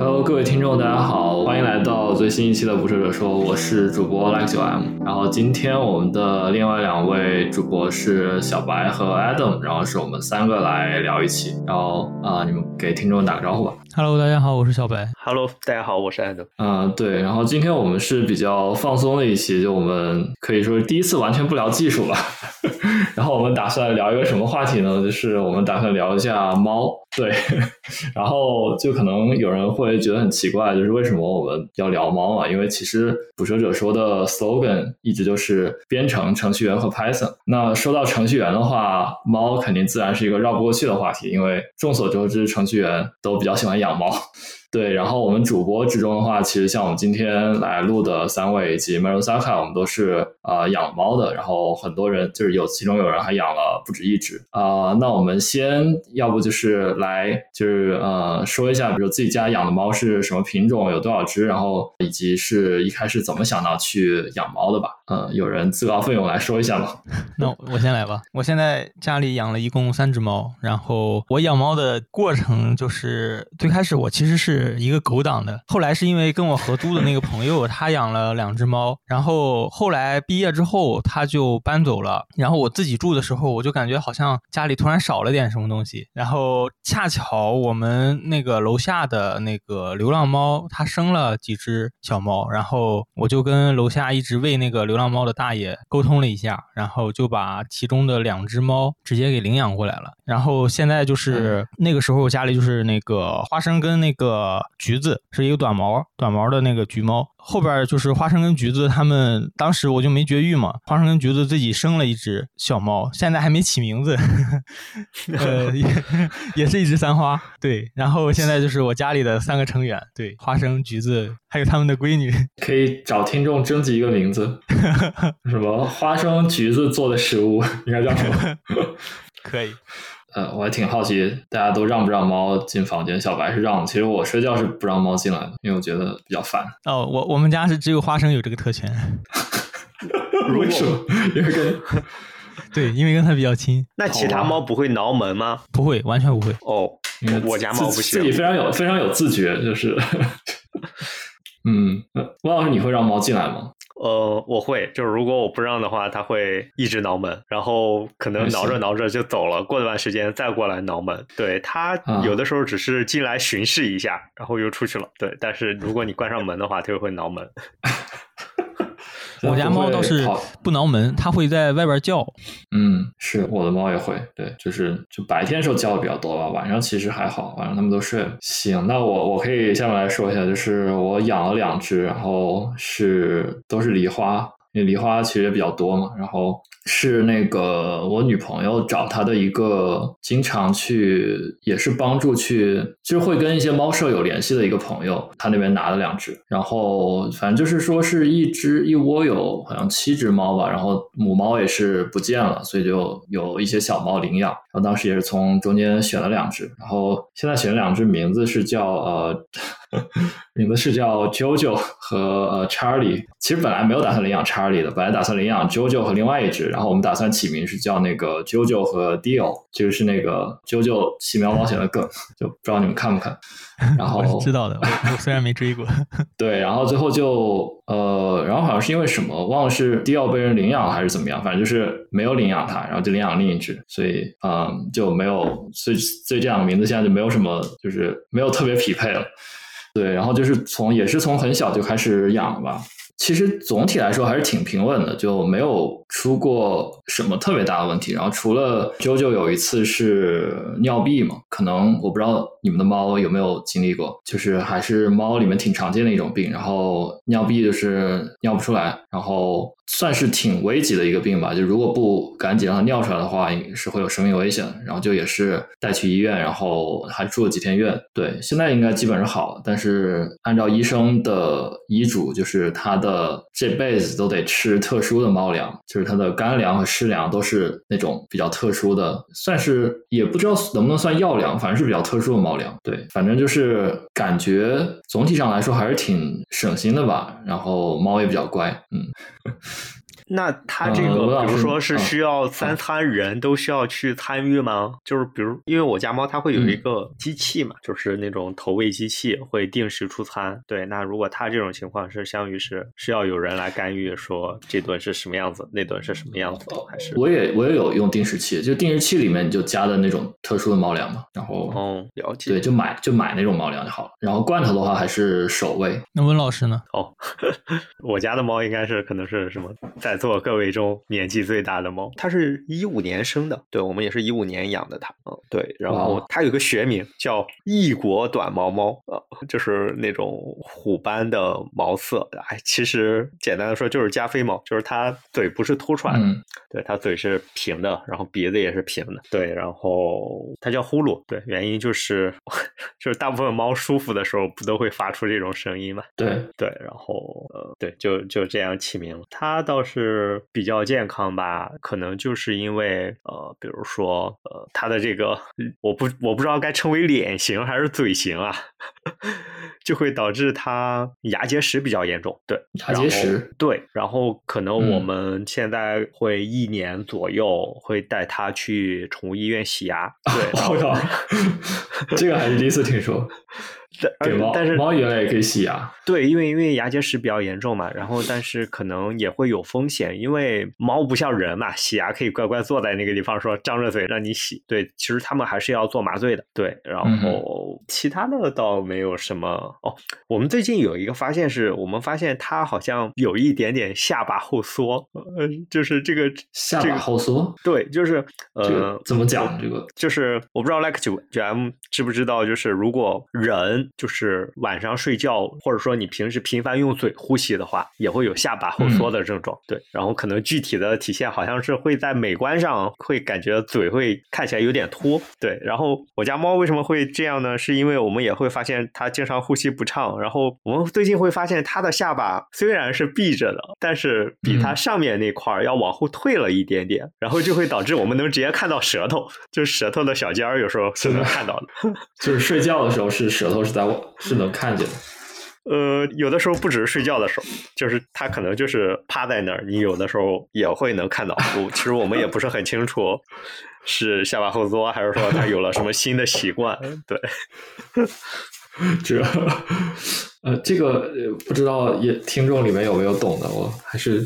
Hello，各位听众，大家好，欢迎来到最新一期的《捕蛇者说》，我是主播 Like 九 M。然后今天我们的另外两位主播是小白和 Adam，然后是我们三个来聊一期。然后啊、你们给听众打个招呼吧。Hello，大家好，我是小白。Hello，大家好，我是 Adam。嗯、对，然后今天我们是比较放松的一期，就我们可以说是第一次完全不聊技术吧。然后我们打算聊一个什么话题呢？就是我们打算聊一下猫。对，然后就可能有人会觉得很奇怪，就是为什么我们要聊猫啊？因为其实捕蛇者说的 slogan 一直就是编程、程序员和 Python。那说到程序员的话，猫肯定自然是一个绕不过去的话题，因为众所周知，程序员都比较喜欢养猫。对，然后我们主播之中的话，其实像我们今天来录的三位以及 Marusaka，我们都是啊、呃养猫的，然后很多人就是有其中有人还养了不止一只啊、那我们先要不就是来就是呃说一下，比如自己家养的猫是什么品种，有多少只，然后以及是一开始怎么想到去养猫的吧。嗯、有人自告奋勇来说一下吗？那我我先来吧。我现在家里养了一共三只猫，然后我养猫的过程就是最开始我其实是一个狗党的，后来是因为跟我合租的那个朋友他养了两只猫，然后后来毕业之后他就搬走了，然后我自己住的时候我就感觉好像家里突然少了点什么东西，然后恰巧我们那个楼下的那个流浪猫它生了几只小猫，然后我就跟楼下一直喂那个流浪猫的大爷沟通了一下，然后就把其中的两只猫直接给领养过来了。然后现在就是、那个时候家里就是那个花生跟那个橘子是一个短毛短毛的那个橘猫，后边就是花生跟橘子他们当时我就没绝育嘛，花生跟橘子自己生了一只小猫，现在还没起名字，呃也 也是一只三花，对，然后现在就是我家里的三个成员，对，花生、橘子还有他们的闺女。可以找听众征集一个名字，什么花生橘子做的食物，应该叫什么？可以，呃，我还挺好奇，大家都让不让猫进房间？小白是让，其实我睡觉是不让猫进来的，因为我觉得比较烦。哦，我我们家是只有花生有这个特权，如为什么？因为跟 对，因为跟它比较亲，那其他猫不会挠门吗？不会，完全不会。哦，因为我家猫不行自己非常有非常有自觉，就是，嗯，呃汪老师，你会让猫进来吗？呃，我会，就是如果我不让的话，它会一直挠门，然后可能挠着挠着就走了，过段时间再过来挠门。对，它啊有的时候只是进来巡视一下，然后又出去了。对，但是如果你关上门的话，它就会挠门。我家猫倒是跑不挠门，它会在外边叫。嗯，是我的猫也会，对，就是就白天时候叫的比较多吧，晚上其实还好，晚上它们都睡了。行，那我我可以下面来说一下，就是我养了两只，然后是都是狸花，因为梨花其实也比较多嘛，然后是那个我女朋友找她的一个经常去也是帮助去，就是会跟一些猫舍有联系的一个朋友，他那边拿了两只，然后反正就是说是一只一窝有好像七只猫吧，然后母猫也是不见了，所以就有一些小猫领养，然后当时也是从中间选了两只，然后现在选了两只，名字是叫呃。名字是叫 JoJo 和呃 Charlie。其实本来没有打算领养 Charlie 的，本来打算领养 JoJo 和另外一只，然后我们打算起名是叫那个 JoJo 和 Dio，这个是那个 JoJo 奇妙冒险的梗，就不知道你们看不看。然后我知道的，我我虽然没追过。对，然后最后就呃，然后好像是因为什么，忘了是迪奥被人领养了还是怎么样，反正就是没有领养它，然后就领养另一只，所以嗯就没有，所以所以这两个名字现在就没有什么，就是没有特别匹配了。对，然后就是从也是从很小就开始养了吧。其实总体来说还是挺平稳的，就没有出过什么特别大的问题。然后除了啾啾有一次是尿闭嘛，可能我不知道你们的猫有没有经历过，就是还是猫里面挺常见的一种病。然后尿闭就是尿不出来，然后算是挺危急的一个病吧。就如果不赶紧让它尿出来的话，是会有生命危险。然后就也是带去医院，然后还住了几天院。对，现在应该基本上好了。但是按照医生的医嘱，就是它的这辈子都得吃特殊的猫粮，就是它的干粮和湿粮都是那种比较特殊的，算是也不知道能不能算药粮，反正是比较特殊的猫粮。对，反正就是感觉总体上来说还是挺省心的吧。然后猫也比较乖，嗯。那他这个，比如说是嗯需要三餐人都需要去参与吗？就是比如，因为我家猫它会有一嗯个机器嘛，就是那种投喂机器，会定时出餐。对，那如果它这种情况是相当于是需要有人来干预，说这顿是什么样子，那顿是什么样子，还是？我也我也有用定时器，就定时器里面你就加的那种特殊的猫粮嘛，然后哦，了解。对，就买就买那种猫粮就好了。然后罐头的话还是手喂，那温老师呢？哦，我家的猫应该是可能是什么，在座各位中年纪最大的猫，它是一五年生的，对我们也是一五年养的它，嗯，对，然后它有个学名叫异国短毛猫，呃，就是那种虎斑的毛色，哎，其实简单的说就是加菲猫，就是它嘴不是凸出来的，嗯对，它嘴是平的，然后鼻子也是平的，对，然后它叫呼噜，对，原因就是 就是大部分猫舒服的时候不都会发出这种声音嘛，对，对，然后呃，对，就就这样起名了。它倒是比较健康吧，可能就是因为呃，比如说呃，他的这个我不我不知道该称为脸型还是嘴型啊，就会导致他牙结石比较严重。对，牙结石对，然后可能我嗯们现在会一年左右会带他去宠物医院洗牙。我靠，这个还是第一次听说。但但是猫原来也可以洗牙，对，因为因为牙结石比较严重嘛，然后但是可能也会有风险，因为猫不像人嘛，洗牙可以乖乖坐在那个地方说张着嘴让你洗。对，其实他们还是要做麻醉的。对，然嗯后其他的倒没有什么。哦，我们最近有一个发现是，我们发现它好像有一点点下巴后缩，呃，就是这个下巴这个后缩，对，就是呃，怎么讲？这个就是我不知道 like 九九 M 知不知道，就是如果人就是晚上睡觉，或者说你平时频繁用嘴呼吸的话，也会有下巴后缩的症状。对，然后可能具体的体现好像是会在美观上会感觉嘴会看起来有点凸。对，然后我家猫为什么会这样呢？是因为我们也会发现它经常呼吸不畅，然后我们最近会发现它的下巴虽然是闭着的，但是比它嗯上面那块儿要往后退了一点点，然后就会导致我们能直接看到舌头，就是舌头的小尖儿，有时候是能看到的。就是睡觉的时候是舌头是在是能看见的。呃，有的时候不只是睡觉的时候，就是他可能就是趴在那儿，你有的时候也会能看到。我其实我们也不是很清楚是下巴后缩，还是说他有了什么新的习惯。对，这呃，这个呃不知道也听众里面有没有懂的，我还是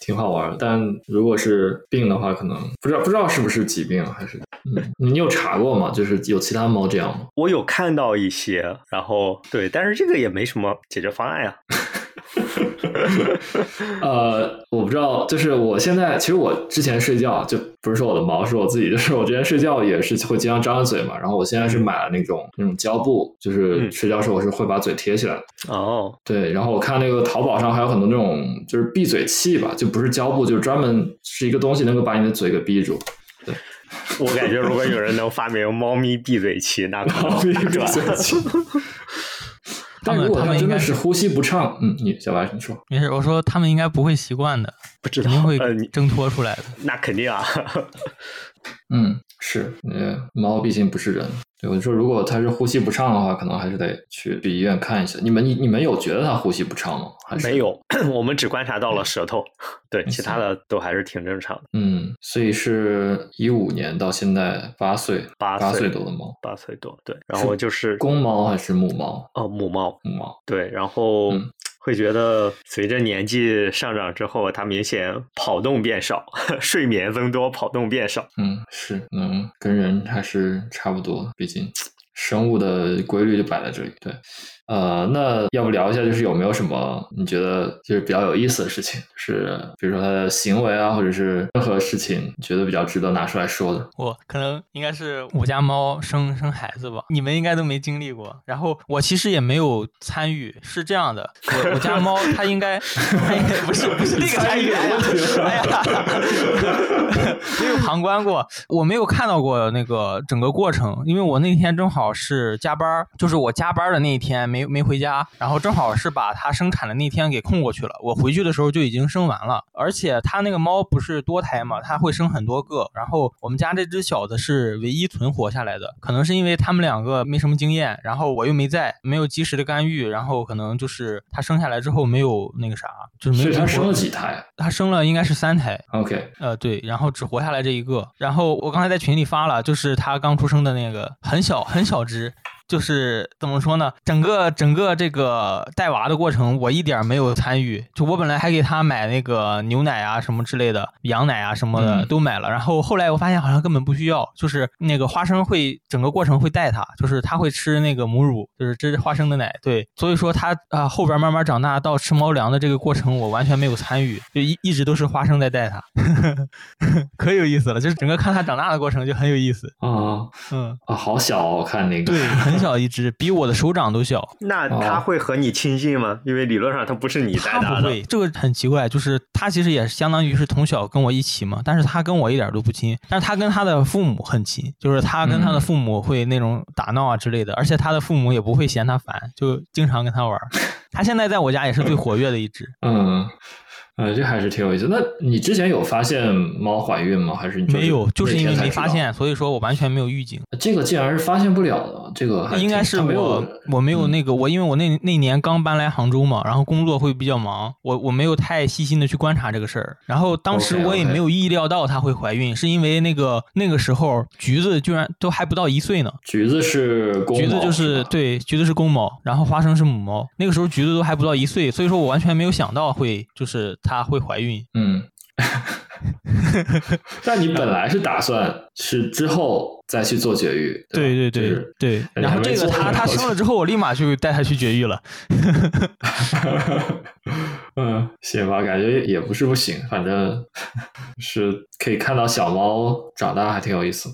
挺好玩的。但如果是病的话，可能不知道不知道是不是疾病，还是嗯，你有查过吗？就是有其他猫这样吗？我有看到一些，然后对，但是这个也没什么解决方案呀。呃，我不知道，就是我现在其实我之前睡觉就不是说我的毛，是我自己，就是我之前睡觉也是会经常张着嘴嘛。然后我现在是买了那种那种胶布，就是嗯睡觉时候我是会把嘴贴起来的。哦，对，然后我看那个淘宝上还有很多那种就是闭嘴器吧，就不是胶布，就是专门是一个东西能够把你的嘴给闭住。对我感觉如果有人能发明猫咪闭嘴器，那可能猫咪闭对吧嘴器。但如果他们应该真的是呼吸不畅，嗯，你小白你说，没事，我说他们应该不会习惯的，不知道肯定会挣脱出来的。那肯定啊。嗯，是，呃，猫毕竟不是人。对，我就说，如果它是呼吸不畅的话，可能还是得去去医院看一下。你们你你们有觉得它呼吸不畅吗？还是没？有，我们只观察到了舌头，对，其他的都还是挺正常的。嗯，所以是一五年到现在八岁，八八岁岁多的猫，八岁多，对，然后就是公猫还是母猫？哦母猫，母猫。对，然后嗯会觉得随着年纪上涨之后，他明显跑动变少，睡眠增多，跑动变少。嗯，是，嗯，跟人还是差不多，毕竟生物的规律就摆在这里。对，呃，那要不聊一下，就是有没有什么你觉得就是比较有意思的事情，就是比如说他的行为啊，或者是任何事情，你觉得比较值得拿出来说的？我可能应该是我家猫生生孩子吧，你们应该都没经历过。然后我其实也没有参与，是这样的，我我家猫 它应该，它应该不是不是那个参与，哎呀，哎呀，没有旁观过，我没有看到过那个整个过程，因为我那天正好是加班，就是我加班的那一天没没没回家，然后正好是把它生产的那天给空过去了。我回去的时候就已经生完了，而且它那个猫不是多胎嘛，它会生很多个。然后我们家这只小的是唯一存活下来的，可能是因为他们两个没什么经验，然后我又没在，没有及时的干预，然后可能就是它生下来之后没有那个啥，就是没有。它生了几胎？它生了应该是三胎。OK，呃，对，然后只活下来这一个。然后我刚才在群里发了，就是它刚出生的那个很小很小只。就是怎么说呢？整个整个这个带娃的过程，我一点没有参与。就我本来还给他买那个牛奶啊什么之类的，羊奶啊什么的嗯都买了。然后后来我发现好像根本不需要，就是那个花生会整个过程会带它，就是它会吃那个母乳，就是这是花生的奶。对，所以说它啊后边慢慢长大到吃猫粮的这个过程，我完全没有参与，就一一直都是花生在带它，可有意思了。就是整个看它长大的过程就很有意思。啊嗯，啊，好小哦，我看那个。对，很小一只，比我的手掌都小。那它哦会和你亲近吗？因为理论上它不是你带大的。他不会，这个很奇怪，就是他其实也是相当于是从小跟我一起嘛，但是他跟我一点都不亲，但是他跟他的父母很亲，就是他跟他的嗯父母会那种打闹啊之类的，而且他的父母也不会嫌他烦，就经常跟他玩儿。他现在在我家也是最活跃的一只，嗯，呃，这还是挺有意思。那你之前有发现猫怀孕吗？还是你没有，就是因为？没发现，所以说我完全没有预警。这个竟然是发现不了的，这个还应该是我我没有嗯那个我，因为我那那年刚搬来杭州嘛，然后工作会比较忙，我我没有太细心的去观察这个事儿。然后当时我也没有意料到她会怀孕，是因为那个那个时候橘子居然都还不到一岁呢。橘子是公猫橘子就是吧对，橘子是公猫，然后花生是母猫。那个时候橘子都还不到一岁，所以说我完全没有想到会就是它会怀孕。嗯。但你本来是打算是之后再去做绝育，对对对吧就是对，然后这个它它生了之后，我立马就带它去绝育了。嗯，行吧，感觉也不是不行，反正 是可以看到小猫长大，还挺有意思。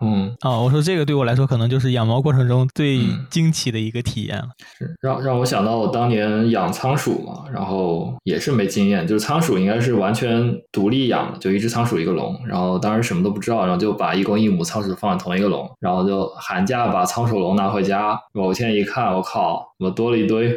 嗯，啊，我说这个对我来说可能就是养猫过程中最嗯惊奇的一个体验了。是让让我想到我当年养仓鼠嘛，然后也是没经验，就是仓鼠应该是完全独立养的，就一只仓鼠一个笼，然后当时什么都不知道，然后就把一公一母仓鼠放在同一个笼，然后就寒假把仓鼠笼拿回家，某天一看，我靠，怎么多了一堆？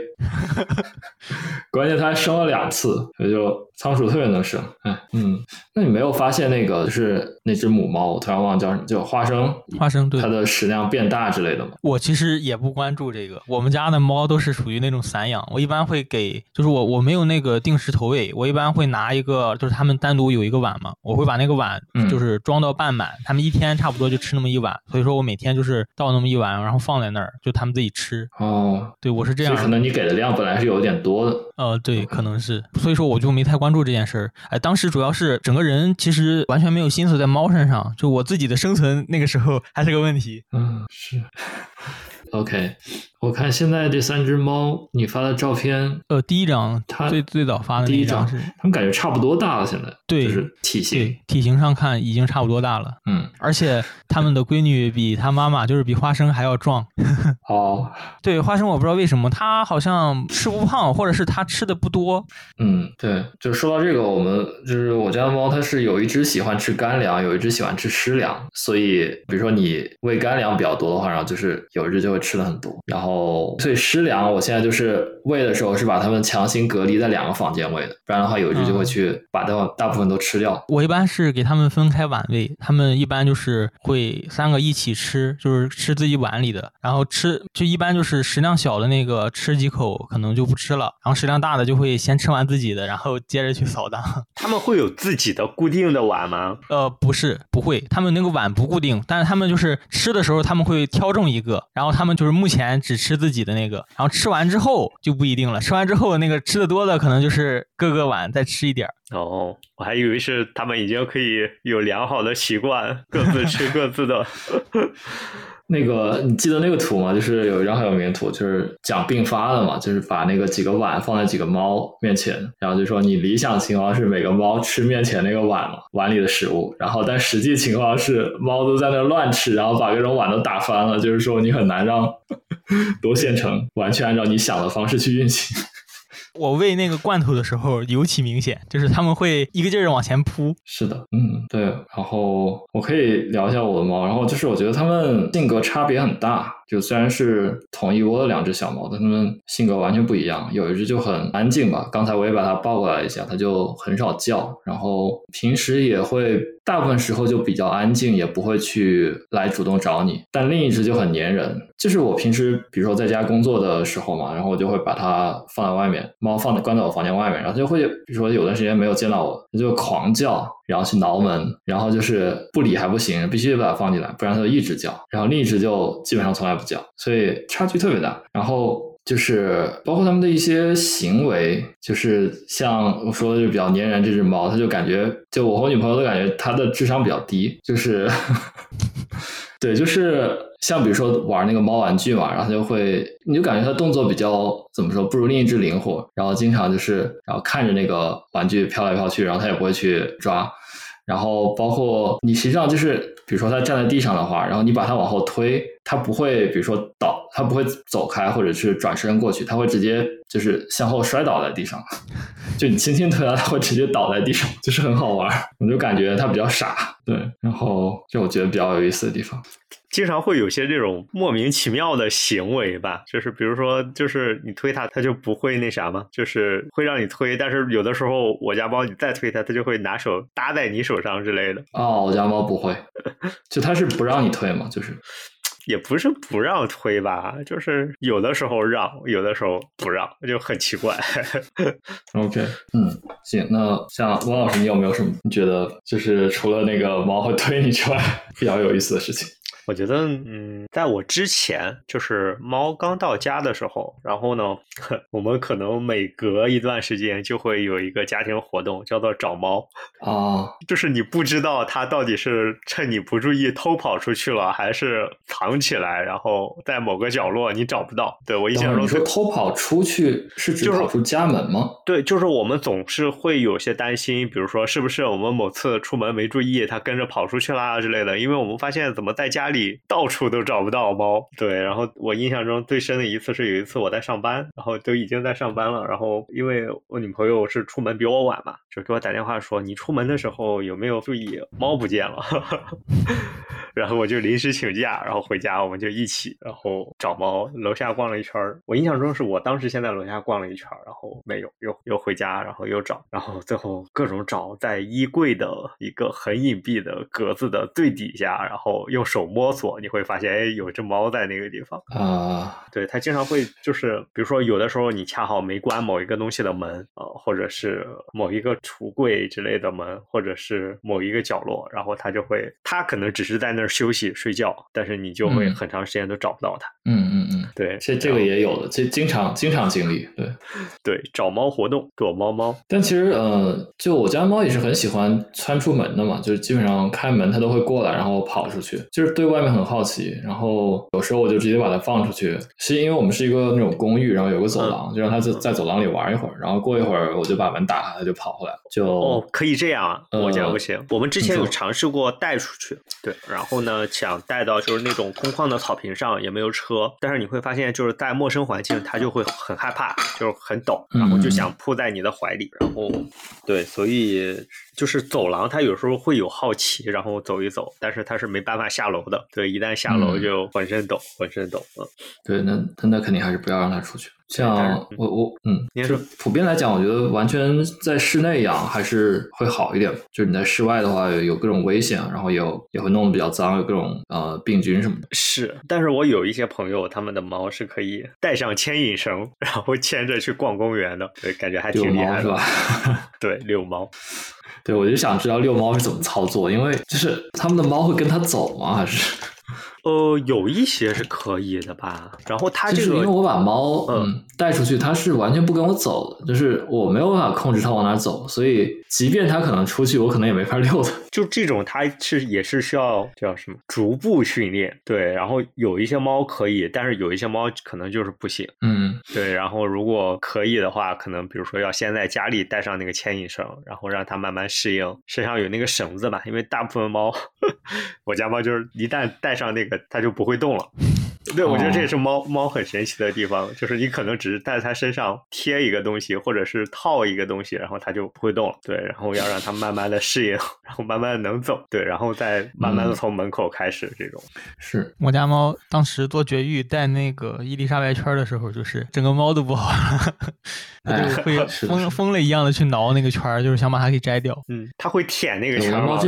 关键它还生了两次，所以就仓鼠特别能生。哎，嗯，那你没有发现那个就是那只母猫，我突然忘了叫什么，叫花生，花生对它的食量变大之类的吗？我其实也不关注这个，我们家的猫都是属于那种散养，我一般会给，就是我我没有那个定时投喂，我一般会拿一个，就是他们单独有一个碗嘛，我会把那个碗嗯就是装到半满，他们一天差不多就吃那么一碗，所以说我每天就是倒那么一碗，然后放在那儿，就他们自己吃。哦，对我是这样可能你给的量本来是有点多的。呃，对，可能是，所以说我就没太关关注这件事儿。哎，当时主要是整个人其实完全没有心思在猫身上，就我自己的生存那个时候还是个问题。嗯，是。OK，我看现在这三只猫，你发的照片，呃，第一张它最最早发的第一张是，它们感觉差不多大了，现在对就是体型，对，体型上看已经差不多大了，嗯，而且他们的闺女比他妈妈就是比花生还要壮。哦，对，花生我不知道为什么，它好像吃不胖，或者是它吃的不多。嗯，对，就说到这个，我们就是我家的猫，它是有一只喜欢吃干粮，有一只喜欢吃湿粮，所以比如说你喂干粮比较多的话，然后就是有一只就会吃的很多，然后所以湿粮我现在就是喂的时候是把它们强行隔离在两个房间喂的，不然的话有一只就会去把它大部分都吃掉。我一般是给它们分开碗喂，它们一般就是会三个一起吃，就是吃自己碗里的，然后吃就一般就是食量小的那个吃几口可能就不吃了，然后食量大的就会先吃完自己的，然后接着去扫荡。他们会有自己的固定的碗吗？呃，不是，不会，他们那个碗不固定，但是他们就是吃的时候他们会挑中一个，然后他们就是目前只吃自己的那个，然后吃完之后就不一定了，吃完之后那个吃的多的可能就是各个碗再吃一点儿。哦，我还以为是他们已经可以有良好的习惯，各自吃各自的。那个你记得那个图吗？就是有一张很有名的图，就是讲并发的嘛，就是把那个几个碗放在几个猫面前，然后就说你理想情况是每个猫吃面前那个碗嘛，碗里的食物，然后但实际情况是猫都在那乱吃，然后把各种碗都打翻了，就是说你很难让 多线程完全按照你想的方式去运行。我喂那个罐头的时候尤其明显，就是他们会一个劲儿地往前扑。是的，嗯，对。然后我可以聊一下我的猫，然后就是我觉得它们性格差别很大，就虽然是同一窝的两只小猫，但它们性格完全不一样。有一只就很安静吧，刚才我也把它抱过来一下，它就很少叫，然后平时也会大部分时候就比较安静，也不会去来主动找你。但另一只就很粘人，就是我平时比如说在家工作的时候嘛，然后我就会把它放在外面，猫放在关在我房间外面，然后它就会比如说有段时间没有见到我，它就狂叫，然后去挠门，然后就是不理还不行，必须得把它放进来，不然它就一直叫。然后另一只就基本上从来不叫，所以差距特别大。然后就是包括它们的一些行为，就是像我说的，就比较粘人这只猫，它就感觉，就我和我女朋友都感觉它的智商比较低，就是 对，就是像比如说玩那个猫玩具嘛，然后它就会，你就感觉它动作比较怎么说，不如另一只灵活，然后经常就是然后看着那个玩具飘来飘去，然后它也不会去抓。然后包括你实际上就是，比如说它站在地上的话，然后你把它往后推，它不会，比如说倒，它不会走开或者是转身过去，它会直接就是向后摔倒在地上。就你轻轻推它，它会直接倒在地上，就是很好玩。我就感觉它比较傻，对。然后就我觉得比较有意思的地方。经常会有些这种莫名其妙的行为吧，就是比如说，就是你推它，它就不会那啥吗？就是会让你推，但是有的时候我家猫你再推它，它就会拿手搭在你手上之类的。哦，我家猫不会，就它是不让你推嘛，就是也不是不让推吧，就是有的时候让，有的时候不让，就很奇怪。OK，嗯，行。那像汪老师，你有没有什么你觉得就是除了那个猫会推你之外，比较有意思的事情？我觉得，嗯，在我之前，就是猫刚到家的时候，然后呢，我们可能每隔一段时间就会有一个家庭活动，叫做找猫。啊，就是你不知道它到底是趁你不注意偷跑出去了，还是藏起来，然后在某个角落你找不到。对我印象中你说偷跑出去是指就跑出家门吗？对，就是我们总是会有些担心，比如说是不是我们某次出门没注意，它跟着跑出去啦之类的。因为我们发现怎么在家里到处都找不到猫。对，然后我印象中最深的一次是有一次我在上班，然后都已经在上班了，然后因为我女朋友是出门比我晚嘛，就给我打电话说你出门的时候有没有注意猫不见了。然后我就临时请假，然后回家，我们就一起，然后找猫。楼下逛了一圈儿，我印象中是我当时先在楼下逛了一圈儿，然后没有，又又回家，然后又找，然后最后各种找，在衣柜的一个很隐蔽的格子的最底下，然后用手摸索，你会发现，哎，有只猫在那个地方。啊，对，它经常会就是，比如说有的时候你恰好没关某一个东西的门啊、呃或者是某一个橱柜之类的门，或者是某一个角落，然后它就会，它可能只是在那儿休息睡觉，但是你就会嗯很长时间都找不到它。嗯嗯嗯，对，这这个也有的，这经常经常经历，对。对找猫活动，躲猫猫。但其实，呃，就我家猫也是很喜欢窜出门的嘛，就是基本上开门它都会过来，然后跑出去，就是对外面很好奇。然后有时候我就直接把它放出去，是因为我们是一个那种公寓，然后有个走廊，就让它在在走廊里玩一会儿，然后过一会儿我就把门打开，它就跑回来了。就哦，可以这样啊！我家呃不行。我们之前有尝试过带出去，对，然后呢，想带到就是那种空旷的草坪上，也没有车。但是你会发现，就是在陌生环境，它就会很害怕，就是很抖，然后就想扑在你的怀里。然后，对，所以就是走廊，它有时候会有好奇，然后走一走，但是它是没办法下楼的。对，一旦下楼嗯就浑身抖，浑身抖。嗯，对，那那那肯定还是不要让它出去。像我我嗯，就您说普遍来讲，我觉得完全在室内养还是会好一点。就是你在室外的话，有有各种危险，然后有也会弄得比较脏，有各种呃病菌什么的。是，但是我有一些朋友，他们的猫是可以带上牵引绳，然后牵着去逛公园的，对，感觉还挺厉害是吧？对，遛猫。对，我就想知道遛猫是怎么操作，因为就是他们的猫会跟它走吗？还是呃，有一些是可以的吧。然后它这个就是因为我把猫嗯嗯带出去，它是完全不跟我走的，就是我没有办法控制它往哪走，所以即便它可能出去，我可能也没法溜它。就这种，它是也是需要叫什么逐步训练。对，然后有一些猫可以，但是有一些猫可能就是不行。嗯对，然后如果可以的话，可能比如说要先在家里带上那个牵引绳，然后让它慢慢适应，身上有那个绳子吧，因为大部分猫，我家猫就是一旦带上那个，它就不会动了。对，我觉得这也哦是猫猫很神奇的地方，就是你可能只是在它身上贴一个东西，或者是套一个东西，然后它就不会动了。对，然后要让它慢慢的适应，然后慢慢的能走，对，然后再慢慢的嗯从门口开始这种。是我家猫当时做绝育带那个伊丽莎白圈的时候，就是整个猫都不好了，它就会疯疯了一样的去挠那个圈，就是想把它给摘掉。嗯，它会舔那个圈吗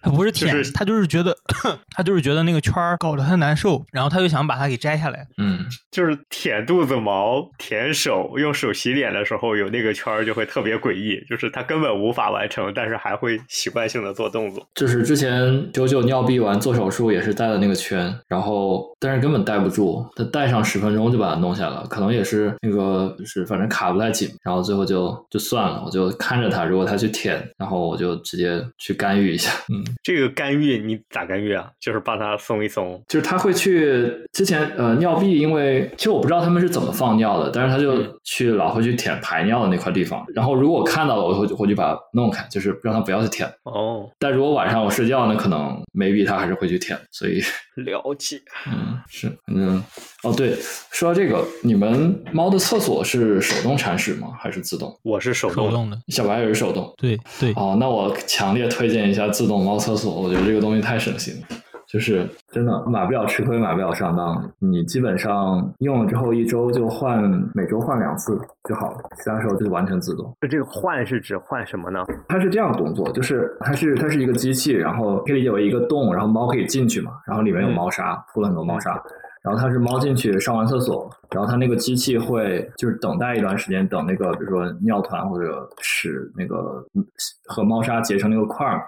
它不是舔，就是它就是觉得 它就是觉得那个圈搞得它难受，然后它就想把它给摘下来。嗯，就是舔肚子毛、舔手，用手洗脸的时候有那个圈儿就会特别诡异，就是它根本无法完成，但是还会习惯性的做动作。就是之前九九尿闭完做手术也是带了那个圈，然后但是根本戴不住，他戴上十分钟就把它弄下来了，可能也是那个就是反正卡不太紧，然后最后就就算了，我就看着他，如果他去舔，然后我就直接去干预一下，嗯，这个干预你咋干预啊？就是帮它松一松。就是他会去之前呃尿闭，因为其实我不知道他们是怎么放尿的，但是他就嗯去老会去舔排尿的那块地方，然后如果我看到了，我会我就把它弄开，就是让他不要去舔。哦，但如果晚上我睡觉那，可能 maybe 他还是会去舔，所以了解。嗯是反正哦对，说到这个，你们猫的厕所是手动铲屎吗？还是自动？我是手动的，手动的，小白也是手动。对对，哦，那我强烈推荐一下自动猫厕所，我觉得这个东西太省心了。就是真的买不了吃亏，买不了上当。你基本上用了之后一周就换，每周换两次就好了，其他时候就是完全自动。这个换是指换什么呢？它是这样动作，就是它是它是一个机器，然后可以理解为一个洞，然后猫可以进去嘛，然后里面有猫砂，铺了很多猫砂，然后它是猫进去上完厕所，然后它那个机器会就是等待一段时间，等那个比如说尿团或者屎那个嗯和猫砂结成那个块儿。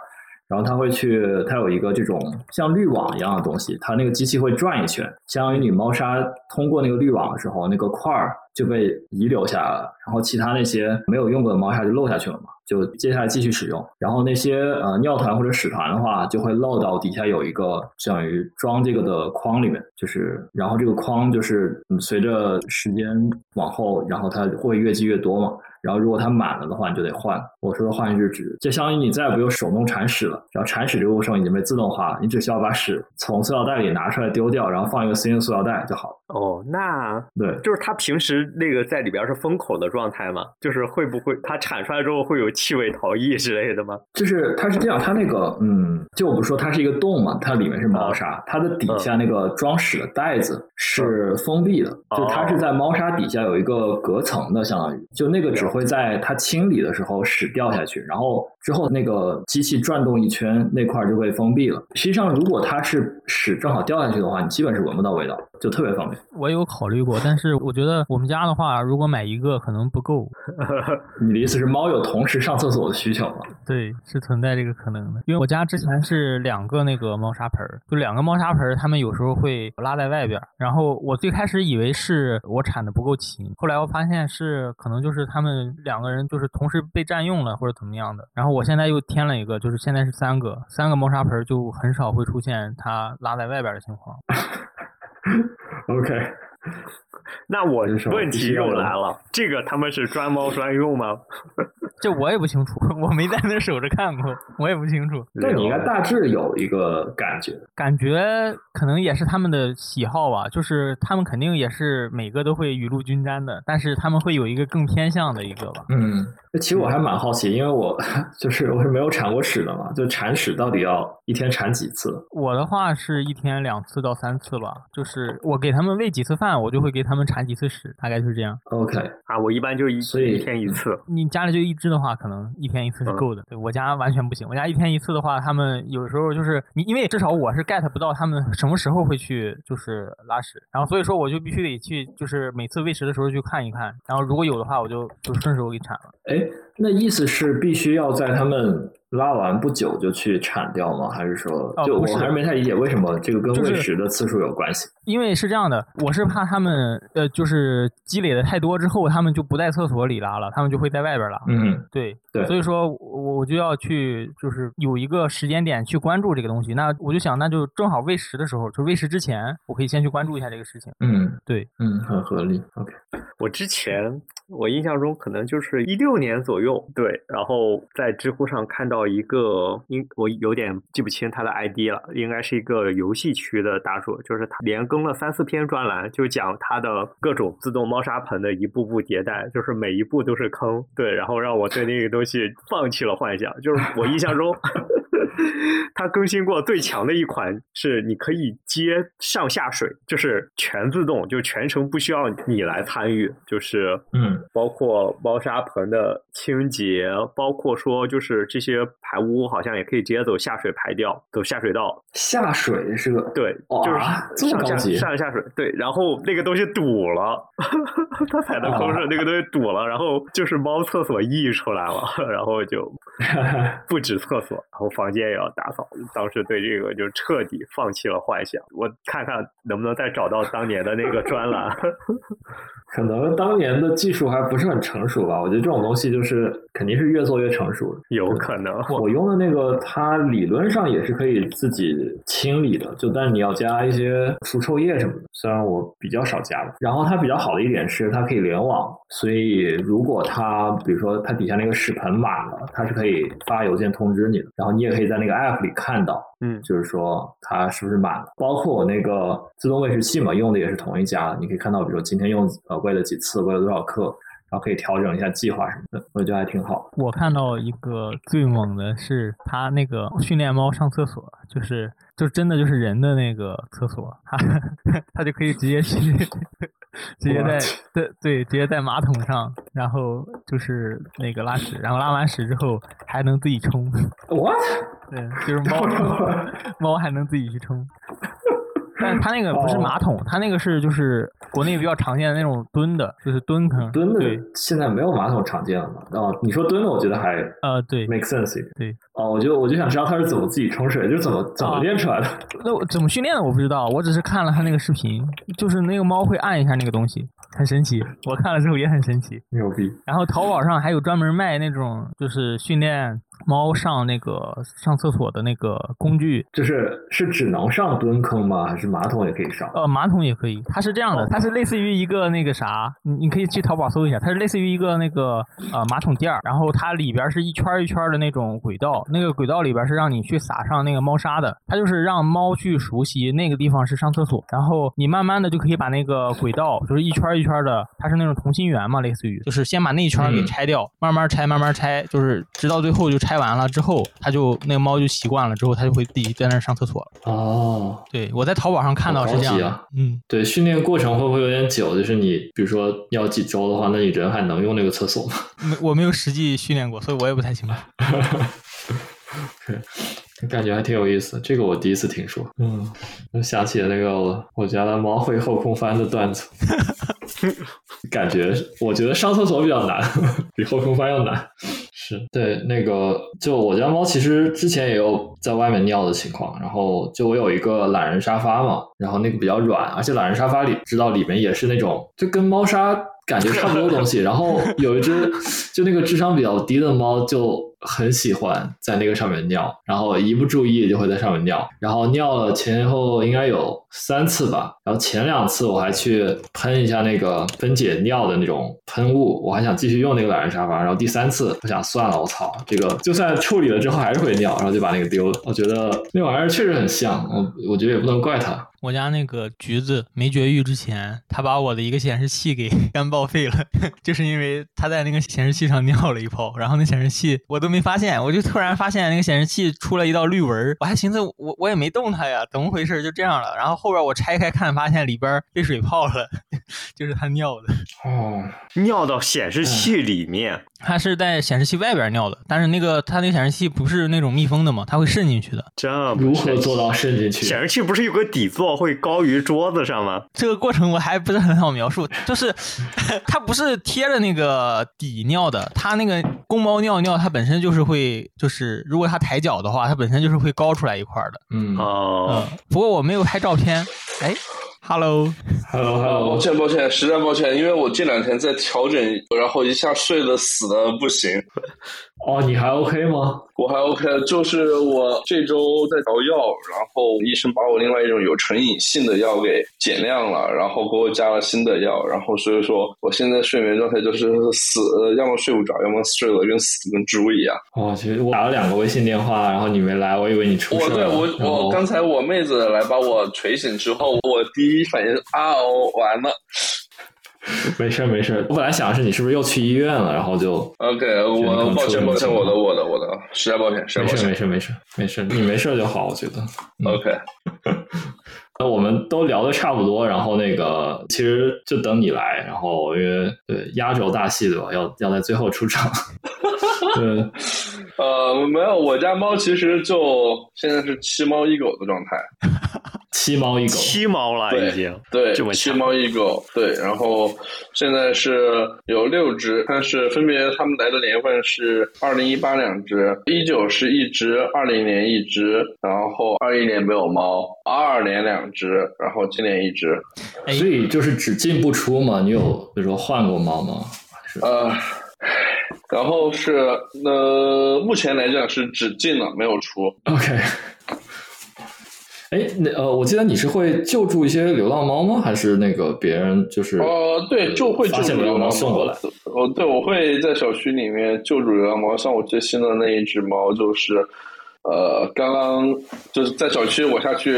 然后它会去，它有一个这种像滤网一样的东西，它那个机器会转一圈，相当于你猫砂通过那个滤网的时候，那个块儿就被遗留下来了，然后其他那些没有用过的猫砂就漏下去了嘛，就接下来继续使用。然后那些呃尿团或者屎团的话，就会漏到底下有一个相当于装这个的筐里面，就是然后这个筐就是嗯随着时间往后，然后它会越积越多嘛。然后如果它满了的话，你就得换。我说的换是指，就相当于你再也不用手动铲屎了。然后铲屎这个过程已经被自动化了，你只需要把屎从塑料袋里拿出来丢掉，然后放一个新的塑料袋就好了。哦，那对，就是它平时那个在里边是封口的状态吗？就是会不会它产出来之后会有气味逃逸之类的吗？就是它是这样，它那个嗯，就我不是说它是一个洞嘛，它里面是猫砂，它的底下那个装屎的袋子是封闭的，就它是在猫砂底下有一个隔层的，相当于就那个只会在它清理的时候屎掉下去，然后之后那个机器转动一圈，那块就会封闭了。实际上，如果它是屎正好掉下去的话，你基本是闻不到味道，就特别方便。我有考虑过，但是我觉得我们家的话，如果买一个可能不够。你的意思是猫有同时上厕所的需求吗？对，是存在这个可能的。因为我家之前是两个那个猫砂盆儿，就两个猫砂盆儿，它们有时候会拉在外边儿。然后我最开始以为是我铲的不够勤，后来我发现是可能就是他们两个人就是同时被占用了或者怎么样的。然后我现在又添了一个，就是现在是三个，三个猫砂盆儿就很少会出现它拉在外边儿的情况。OK，那我就是说问题又来了，这个他们是专猫专用吗？这我也不清楚，我没在那守着看过，我也不清楚。但你应该大致有一个感觉。感觉可能也是他们的喜好吧，就是他们肯定也是每个都会雨露均沾的，但是他们会有一个更偏向的一个吧。嗯，其实我还蛮好奇，因为我 就是我是没有铲过屎的嘛，就铲屎到底要一天铲几次？我的话是一天两次到三次吧，就是我给他们喂几次饭，我就会给他们铲几次屎，大概就是这样。OK，啊，我一般就一所以一天一次。你家里就一只的话，可能一天一次是够的。对我家完全不行，我家一天一次的话，他们有时候就是你，因为至少我是 get 不到他们什么时候会去就是拉屎，然后所以说我就必须得去，就是每次喂食的时候去看一看，然后如果有的话，我就就顺手给铲了。哎，那意思是必须要在他们拉完不久就去铲掉吗？还是说，就我还是没太理解为什么这个跟喂食的次数有关系？因为是这样的，我是怕他们呃，就是积累的太多之后，他们就不在厕所里拉了，他们就会在外边拉。嗯，对对所以说我我就要去，就是有一个时间点去关注这个东西。那我就想，那就正好喂食的时候，就喂食之前，我可以先去关注一下这个事情。嗯，对，嗯，很合理。OK，我之前我印象中可能就是一六年左右，对。然后在知乎上看到一个，应我有点记不清他的 ID 了，应该是一个游戏区的答主，就是他连更了三四篇专栏，就讲他的各种自动猫砂盆的一步步迭代，就是每一步都是坑，对。然后让我对那个东西放弃了幻想，就是我印象中。它更新过最强的一款是，你可以接上下水，就是全自动，就全程不需要你来参与，就是嗯，包括猫砂盆的清洁，包括说就是这些排污好像也可以直接走下水排掉，走下水道。下水是个对，就是上下上下水对，然后那个东西堵了，他踩的坑是那个东西堵了，然后就是猫厕所溢出来了，然后就 不止厕所，然后房房间。也要打扫，当时对这个就彻底放弃了幻想。我看看能不能再找到当年的那个专栏。可能当年的技术还不是很成熟吧？我觉得这种东西就是肯定是越做越成熟。有可能，我用的那个它理论上也是可以自己清理的，就但是你要加一些除臭液什么的。虽然我比较少加。然后它比较好的一点是它可以联网，所以如果它比如说它底下那个屎盆满了，它是可以发邮件通知你的。然后你也可以在那个 app 里看到，嗯，就是说它是不是满了。包括我那个自动喂食器嘛，用的也是同一家，你可以看到，比如说今天用呃。喂了几次，喂了多少克，然后可以调整一下计划什么的，我觉得还挺好。我看到一个最猛的是，他那个训练猫上厕所，就是就真的就是人的那个厕所，他他 就可以直接去，直接在对对，直接在马桶上，然后就是那个拉屎，然后拉完屎之后还能自己冲。What？对，就是猫猫还能自己去冲。但是它那个不是马桶，它那个是就是国内比较常见的那种蹲的，就是蹲坑。蹲的，对，现在没有马桶常见了嘛？哦，你说蹲的，我觉得还呃对，make sense。对，哦，我就我就想知道它是怎么自己冲水，就是怎么怎么练出来的。那我怎么训练的我不知道，我只是看了他那个视频，就是那个猫会按一下那个东西，很神奇。我看了之后也很神奇，牛逼。然后淘宝上还有专门卖那种就是训练。猫上那个上厕所的那个工具，就是是只能上蹲坑吗？还是马桶也可以上？呃，马桶也可以。它是这样的，它是类似于一个那个啥，你你可以去淘宝搜一下，它是类似于一个那个呃马桶垫儿，然后它里边是一圈一圈的那种轨道，那个轨道里边是让你去撒上那个猫砂的，它就是让猫去熟悉那个地方是上厕所，然后你慢慢的就可以把那个轨道就是一圈一圈的，它是那种同心圆嘛，类似于就是先把那一圈给拆掉，慢慢拆慢慢拆，就是直到最后就拆。拆完了之后，它就那个猫就习惯了，之后它就会自己在那上厕所了。哦，对，我在淘宝上看到是这样。嗯，对，训练过程会不会有点久？就是你比如说要几周的话，那你人还能用那个厕所吗？没，我没有实际训练过，所以我也不太清楚。感觉还挺有意思，这个我第一次听说。嗯，我想起了那个我家的猫会后空翻的段子。感觉我觉得上厕所比较难，比后空翻要难。是对那个，就我家猫其实之前也有在外面尿的情况。然后就我有一个懒人沙发嘛，然后那个比较软，而且懒人沙发里知道里面也是那种就跟猫砂感觉差不多的东西。然后有一只 就那个智商比较低的猫就。很喜欢在那个上面尿，然后一不注意就会在上面尿，然后尿了前后应该有三次吧，然后前两次我还去喷一下那个分解尿的那种喷雾，我还想继续用那个懒人沙发，然后第三次我想算了，我操，这个就算处理了之后还是会尿，然后就把那个丢了。我觉得那玩意儿确实很像，我我觉得也不能怪它。我家那个橘子没绝育之前，它把我的一个显示器给 干报废了，就是因为它在那个显示器上尿了一泡，然后那显示器我都没发现，我就突然发现那个显示器出了一道绿纹，我还寻思我我也没动它呀，怎么回事？就这样了。然后后边我拆开看，发现里边被水泡了，就是它尿的。哦，尿到显示器里面。它是在显示器外边尿的，但是那个它那个显示器不是那种密封的嘛，它会渗进去的。这如何做到渗进去？显示器不是有个底座会高于桌子上吗？这个过程我还不是很好描述，就是 它不是贴着那个底尿的，它那个公猫尿尿它本身就是会，就是如果它抬脚的话，它本身就是会高出来一块的。嗯哦，不过我没有拍照片，哎。Hello，Hello，Hello，抱歉抱歉，实在抱歉，因为我这两天在调整，然后一下睡得死的不行。哦，你还 OK 吗？我还 OK，就是我这周在调药，然后医生把我另外一种有成瘾性的药给减量了，然后给我加了新的药，然后所以说我现在睡眠状态就是死，要么睡不着，要么睡得跟死跟猪一样。哦，其实我打了两个微信电话，然后你没来，我以为你出事了。我对我我刚才我妹子来把我锤醒之后，我第一反应啊哦，完了。没事没事，我本来想的是你是不是又去医院了，然后就 OK，我抱歉抱歉，我的我的我的，实在抱歉，实在抱歉，没事没事没事，你没事就好，我觉得 OK。那我们都聊的差不多，然后那个其实就等你来，然后因为对压轴大戏对吧？要要在最后出场。对，呃，没有，我家猫其实就现在是七猫一狗的状态。七猫一狗，七猫了已经，对，七猫一狗，对，然后现在是有六只，但是分别他们来的年份是二零一八两只，一九是一只，二零年一只，然后二一年没有猫，二二年两只，然后今年一只，所以就是只进不出嘛？你有比如说换过猫吗？呃，然后是呃，目前来讲是只进了没有出，OK。哎，那呃，我记得你是会救助一些流浪猫吗？还是那个别人就是呃，对，就会救助流浪猫送过来。哦，对，我会在小区里面救助流浪猫。像我最新的那一只猫，就是呃，刚刚就是在小区我下去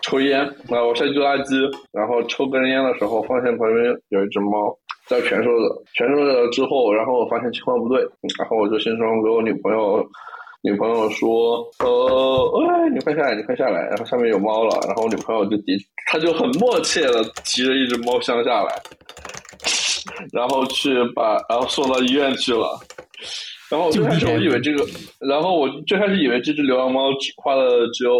抽烟啊，我下去丢垃圾，然后抽根烟的时候，发现旁边有一只猫在蜷缩着，蜷缩着之后，然后我发现情况不对，然后我就先说给我女朋友。女朋友说：“呃，哎，你快下来，你快下来。”然后下面有猫了，然后我女朋友就提，她就很默契的提着一只猫箱下来，然后去把，然后送到医院去了。然后最开始我以为这个，然后我最开始以为这只流浪猫只花了只有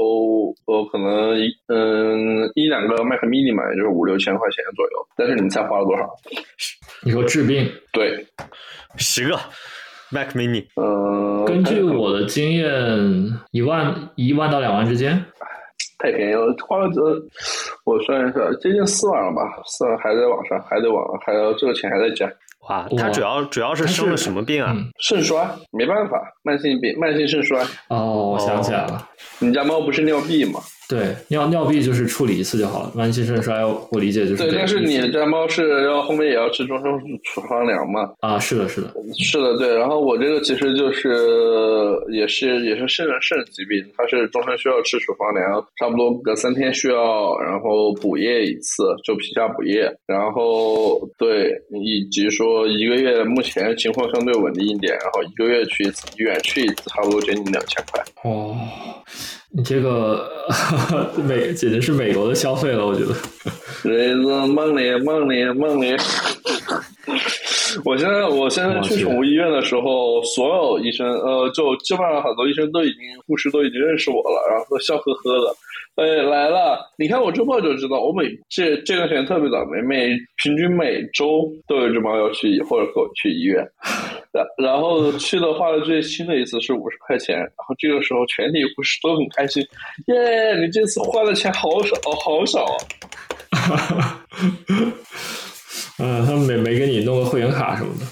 呃可能一嗯一两个麦克 mini 嘛，也就是五六千块钱左右。但是你们猜花了多少？你说治病？对，十个。Mac Mini，呃，根据我的经验，一万一万到两万之间，太便宜了，花了这，我算一下，接近四万了吧？四万还在网上，还得往，还要这个钱还在加。哇，他主要主要是生了什么病啊？肾衰，没办法，慢性病，慢性肾衰。哦，我想起来了，你家猫不是尿闭吗？对，尿尿闭就是处理一次就好了。慢性肾衰，我理解就是。对，但是你家猫是要后面也要吃终生处方粮嘛？啊，是的，是的，是的，对。然后我这个其实就是也是也是肾肾疾病，它是终身需要吃处方粮，差不多隔三天需要，然后补液一次，就皮下补液。然后对，以及说一个月目前情况相对稳定一点，然后一个月去一次医院，去一次差不多接近两千块。哦。你这个美简直是美国的消费了，我觉得。雷子梦里梦里梦里，我现在我现在去宠物医院的时候，所有医生呃，就基本上很多医生都已经护士都已经认识我了，然后都笑呵呵的。哎，来了！你看我周报就知道，我每这这段时间特别倒霉，每平均每周都有只猫要去或者狗去医院，然然后去的话最轻的一次是五十块钱，然后这个时候全体护士都很开心，耶！你这次花的钱好少，好少啊。嗯，他们没没给你弄个会员卡什么的。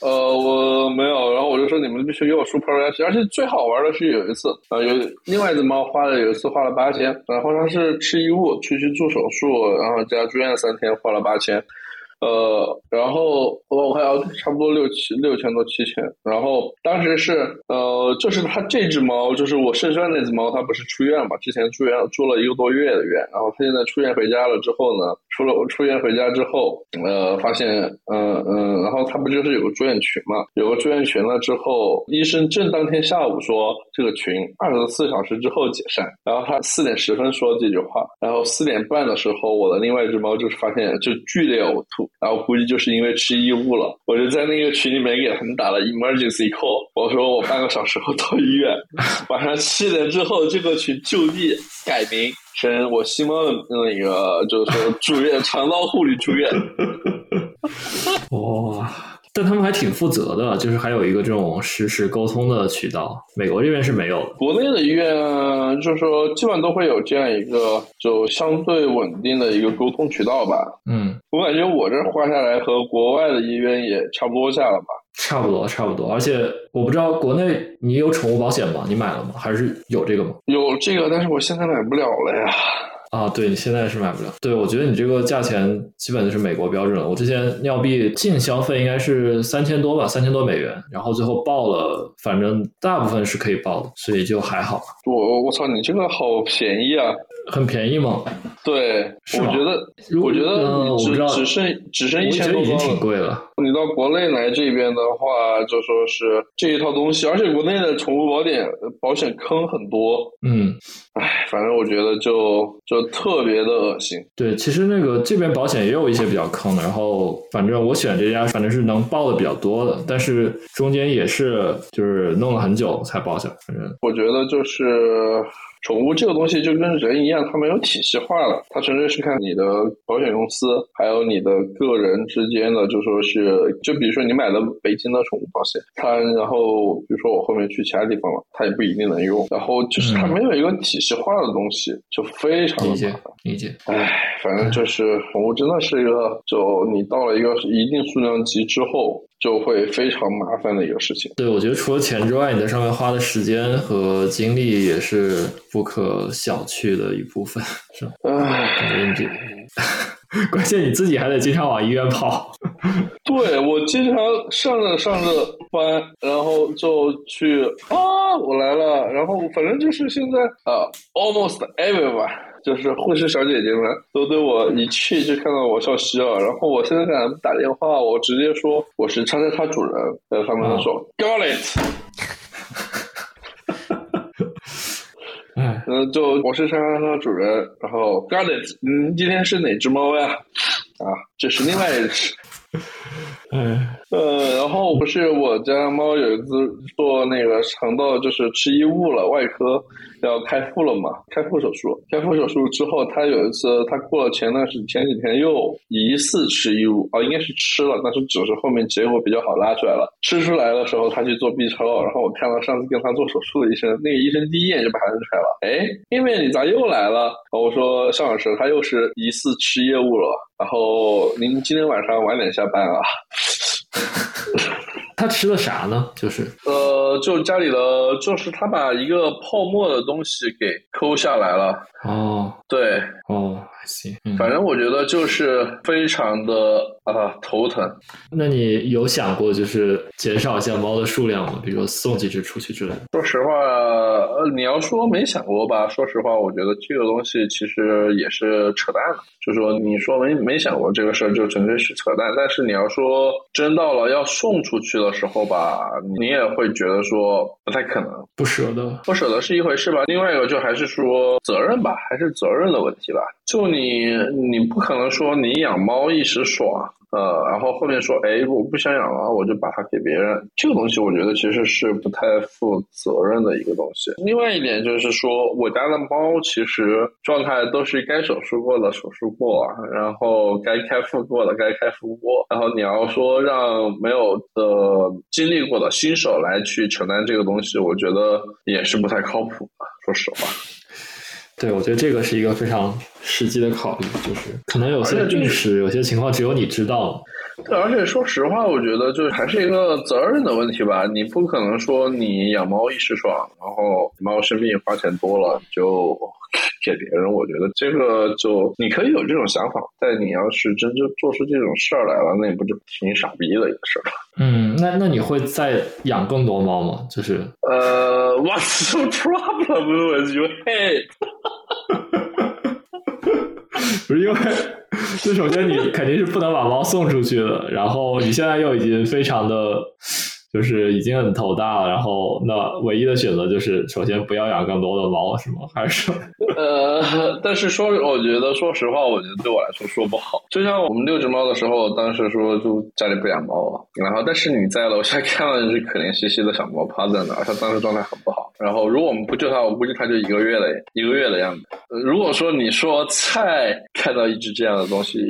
呃，我没有，然后我就说你们必须给我输 Pro 而且最好玩的是有一次，啊，有另外一只猫花了有一次花了八千，然后它是吃异物，去去做手术，然后加住院三天，花了八千。呃，然后我还要差不多六七六千多七千，然后当时是呃，就是它这只猫，就是我肾衰那只猫，它不是出院嘛？之前住院住了一个多月的院，然后它现在出院回家了之后呢，出了出院回家之后，呃，发现嗯嗯，然后他不就是有个住院群嘛？有个住院群了之后，医生正当天下午说这个群二十四小时之后解散，然后他四点十分说这句话，然后四点半的时候，我的另外一只猫就是发现就剧烈呕吐。然后估计就是因为吃异物了，我就在那个群里面给他们打了 emergency call，我说我半个小时后到医院，晚上七点之后这个群就地改名成我西猫的那个，就是说 住院肠道护理住院。哇，但他们还挺负责的，就是还有一个这种实时沟通的渠道。美国这边是没有的。国内的医院就是说，基本上都会有这样一个就相对稳定的一个沟通渠道吧。嗯，我感觉我这花下来和国外的医院也差不多价了吧。差不多，差不多。而且我不知道国内你有宠物保险吗？你买了吗？还是有这个吗？有这个，但是我现在买不了了呀。啊，对你现在是买不了。对我觉得你这个价钱基本就是美国标准了。我之前尿币净消费应该是三千多吧，三千多美元，然后最后报了，反正大部分是可以报的，所以就还好。我我操，你这个好便宜啊！很便宜吗？对，我觉得，我觉得只只剩只剩一千多已经挺贵了。你到国内来这边的话，就说是这一套东西，而且国内的宠物保险保险坑很多。嗯，唉，反正我觉得就就特别的恶心。对，其实那个这边保险也有一些比较坑的，然后反正我选这家，反正是能报的比较多的，但是中间也是就是弄了很久才报下来。反正我觉得就是。宠物这个东西就跟人一样，它没有体系化了，它纯粹是看你的保险公司还有你的个人之间的，就说是，就比如说你买了北京的宠物保险，它然后比如说我后面去其他地方了，它也不一定能用，然后就是它没有一个体系化的东西，就非常的理解理解。唉，反正就是宠物真的是一个，就你到了一个一定数量级之后。就会非常麻烦的一个事情。对，我觉得除了钱之外，你在上面花的时间和精力也是不可小觑的一部分，是吧？唉，关键你自己还得经常往医院跑。对，我经常上着上着班，然后就去啊，我来了，然后反正就是现在啊，almost everyone。就是护士小姐姐们都对我一去就看到我笑嘻了，然后我现在给他们打电话，我直接说我是叉叉叉主人，然后，他们说 Got it，嗯，就我是叉叉叉主人，然后 Got it，嗯，今天是哪只猫呀？啊，这是另外一只。嗯，呃，然后不是我家猫有一次做那个肠道，就是吃异物了，外科要开腹了嘛，开腹手术。开腹手术之后，他有一次，他过了前段时前几天又疑似吃异物，哦，应该是吃了，但是只是后面结果比较好拉出来了。吃出来的时候，他去做 B 超，然后我看到上次跟他做手术的医生，那个医生第一眼就把他认出来了。哎，妹妹你咋又来了？我说邵老师，他又是疑似吃异物了。然后您今天晚上晚点下班啊？他吃的啥呢？就是呃，就家里的，就是他把一个泡沫的东西给抠下来了。哦，对，哦，行，反正我觉得就是非常的啊头疼。那你有想过就是减少一下猫的数量吗？比如说送几只出去之类的？说实话，呃，你要说没想过吧？说实话，我觉得这个东西其实也是扯淡的。就说你说没没想过这个事儿，就纯粹是扯淡。但是你要说真到了要送出去的时候吧，你也会觉得说不太可能，不舍得，不舍得是一回事吧。另外一个就还是说责任吧，还是责任的问题吧。就你，你不可能说你养猫一时爽。呃，然后后面说，哎，我不想养了，我就把它给别人。这个东西，我觉得其实是不太负责任的一个东西。另外一点就是说，我家的猫其实状态都是该手术过的手术过，然后该开腹过的该开腹过。然后你要说让没有的经历过的新手来去承担这个东西，我觉得也是不太靠谱的。说实话。对，我觉得这个是一个非常实际的考虑，就是可能有些病史，有些情况只有你知道。对，而且说实话，我觉得就是还是一个责任的问题吧。你不可能说你养猫一时爽，然后猫生病花钱多了就给别人。我觉得这个就你可以有这种想法，但你要是真正做出这种事儿来了，那你不就挺傻逼的一个事儿嗯，那那你会再养更多猫吗？就是呃，What's the problem with your head？不是因为，就首先你肯定是不能把猫送出去的，然后你现在又已经非常的。就是已经很头大了，然后那唯一的选择就是，首先不要养更多的猫，是吗？还是说？呃，但是说，我觉得说实话，我觉得对我来说说不好。就像我们六只猫的时候，当时说就家里不养猫了，然后但是你在楼下 看到一只可怜兮兮的小猫趴在那儿，它当时状态很不好。然后如果我们不救它，我估计它就一个月了一个月的样子。如果说你说菜看到一只这样的东西，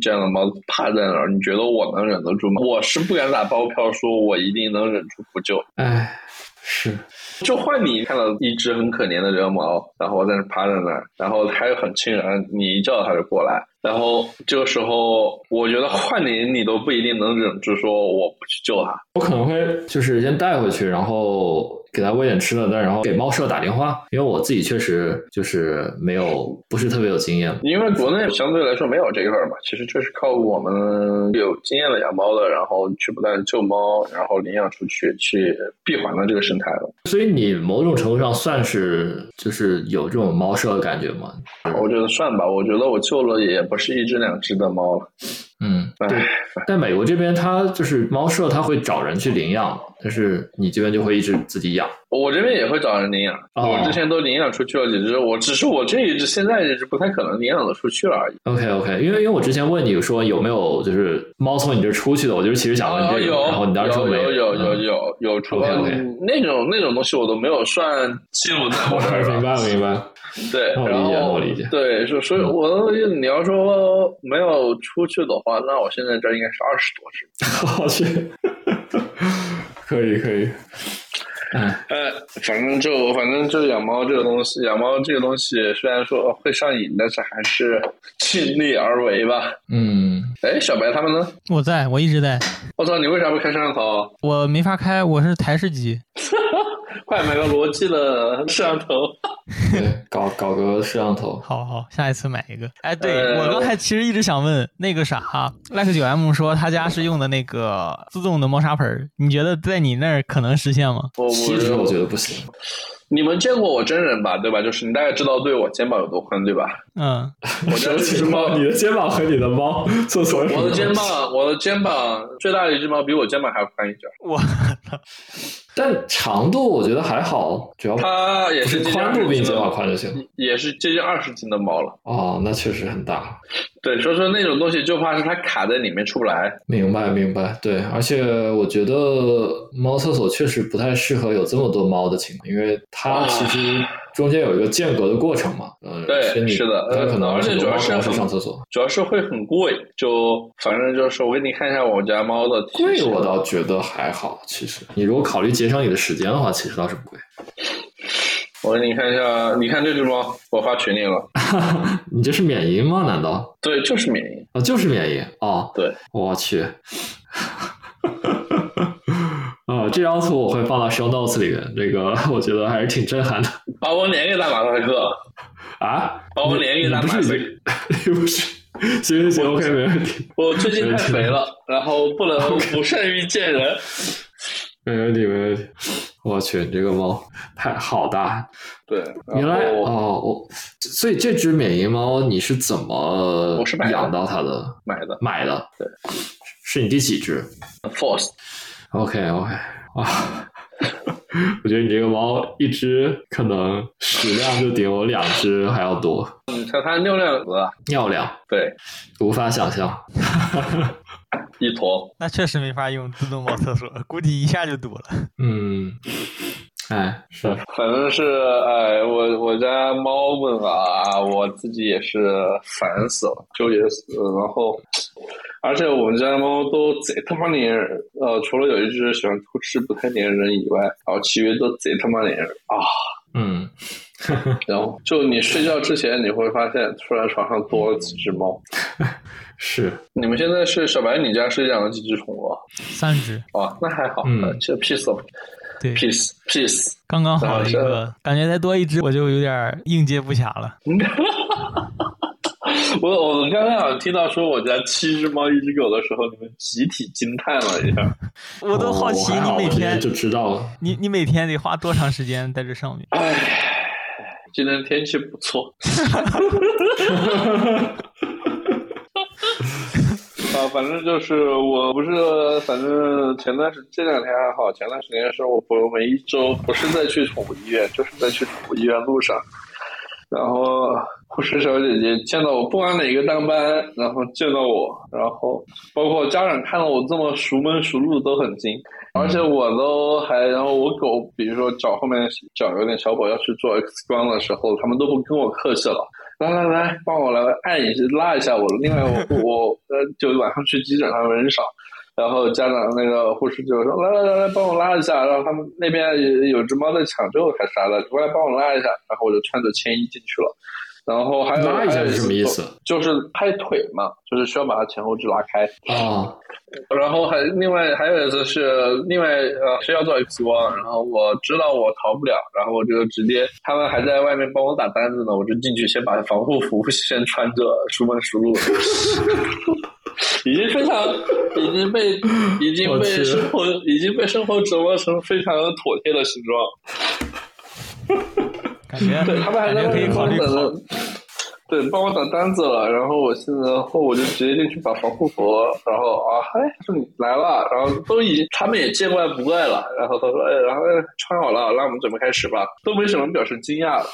这样的猫趴在那儿，你觉得我能忍得住吗？我是不敢打包票说我一定能忍住不救。哎，是，就换你看到一只很可怜的人毛，然后在那趴在那儿，然后它又很亲人，你一叫它就过来，然后这个时候，我觉得换你你都不一定能忍住说我不去救它。我可能会就是先带回去，然后给它喂点吃的，但然后给猫舍打电话，因为我自己确实就是没有不是特别有经验。因为国内相对来说没有这一块儿嘛，其实就是靠我们有经验的养猫的，然后去不断救猫，然后领养出去，去闭环了这个生态了。所以你某种程度上算是就是有这种猫舍的感觉吗？我觉得算吧，我觉得我救了也不是一只两只的猫了。嗯，对。唉，但美国这边它就是猫舍，它会找人去领养，但是你这边就会一直自己养。我这边也会找人领养，哦我之前都领养出去了几只，我只是我这一只现在这只不太可能领养的出去了而已。OK OK，因为因为我之前问你说有没有就是猫从你这出去的，我就是其实想问你，这个，有然后你当时说没有有有有有有出 OK，OK 嗯那种那种东西我都没有算记录在我这儿明。白 明白。对，然后我理解对，所所以我你要说没有出去的话，那我现在这应该是二十多只。我去，可以可以。哎，呃，反正就反正就养猫这个东西，养猫这个东西虽然说会上瘾，但是还是尽力而为吧。嗯，哎，小白他们呢？我在，我一直在，我操，你为啥不开摄像头？我没法开，我是台式机。快买个罗技的摄像头。对，搞搞个摄像头。好好，下一次买一个。哎，对、呃我刚才其实一直想问那个啥，Lex 九 M 说他家是用的那个自动的猫砂盆，你觉得在你那儿可能实现吗？我其实我觉得不行。你们见过我真人吧？对吧？就是你大概知道对我肩膀有多宽，对吧？嗯，我家这只猫，你的肩膀和你的猫厕所有我的肩膀，我的肩膀最大的一只猫比我肩膀还要宽一截儿。我 但长度我觉得还好，主要它也是是接近宽度比你20斤的肩膀宽就行。也是接近二十斤的猫了。哦，那确实很大。对，所以说那种东西就怕是它卡在里面出不来。明白明白，对，而且我觉得猫厕所确实不太适合有这么多猫的情况，因为它其实中间有一个间隔的过程嘛，嗯，对是的它可能而且主要是很上厕所。主要是会很贵，就反正就是我给你看一下我家猫的贵我倒觉得还好，其实你如果考虑节省你的时间的话，其实倒是不贵。我给你看一下，你看这只猫，我发群里了。你这是缅因吗？难道？对，就是缅因。啊，就是缅因哦。对，我去。啊，这张图我会放到 show notes 里面，这个我觉得还是挺震撼的把我连给打马赛克。啊！把我连给打马赛克。不是？行行行，OK，没问题，我最近太肥了，然后不能不善于见人。没问题，没问题。我去，这个猫太好大！对，原来哦，我所以这只缅因猫你是怎么养到它的？买的买的？对，是你第几只？Force，OK OK，哇，我觉得你这个猫一只可能食量就顶我两只还要多，你看它尿量有多大？尿量对，无法想象。一坨。那确实没法用自动猫厕所，估计一下就堵了。嗯，哎，是反正是，哎，我我家猫们啊，我自己也是烦死了，纠结死了。然后，而且我们家猫都贼他妈粘人，呃，除了有一只喜欢偷吃不太粘人以外，然后其余都贼他妈粘人啊。嗯，然后就你睡觉之前，你会发现突然床上多了几只猫。是，你们现在是小白，你家是养了几只宠物啊？三只，哦，那还好，嗯呃这 peace 对，peace peace。刚刚好一个，感觉再多一只我就有点应接不暇了。我我刚刚好像听到说我家七只猫一只狗的时候，你们集体惊叹了一下。我都好奇你每天就知道了。你你每天得花多长时间在这上面？哎，今天天气不错。啊，反正就是我不是，反正前段时这两天还好，前段时间是我朋友每一周不是在去宠物医院，就是在去宠物医院路上，然后护士小姐姐见到我，不管哪个当班，然后见到我，然后包括家长看到我这么熟门熟路都很惊，而且我都还，然后我狗，比如说脚后面脚有点小跛要去做 X 光的时候，他们都不跟我客气了。来来来，帮我来按一下，拉一下我。另外，我我呃，就晚上去急诊，他们人少，然后家长那个护士就说：“来来来来，帮我拉一下。”然后他们那边有有只猫在抢救还是啥的，过来帮我拉一下。然后我就穿着铅衣进去了。然后还有拉一下是什么意思？就是拍腿嘛，就是需要把它前后肢拉开啊。然后还另外还有一次是另外呃是要做 X 光，然后我知道我逃不了，然后我就直接他们还在外面帮我打单子呢，我就进去先把防护服 先穿着，熟门熟路，已经非常已经被已经被生活已经被生活折磨成非常妥帖的形状。感觉对他们还在可以考虑考虑。对，帮我打单子了，然后我现在后我就直接进去把防护服，然后啊，哎，说你来了，然后都已经他们也见怪不怪了，然后他说，哎，然后穿好了，那我们准备开始吧，都没什么表示惊讶的。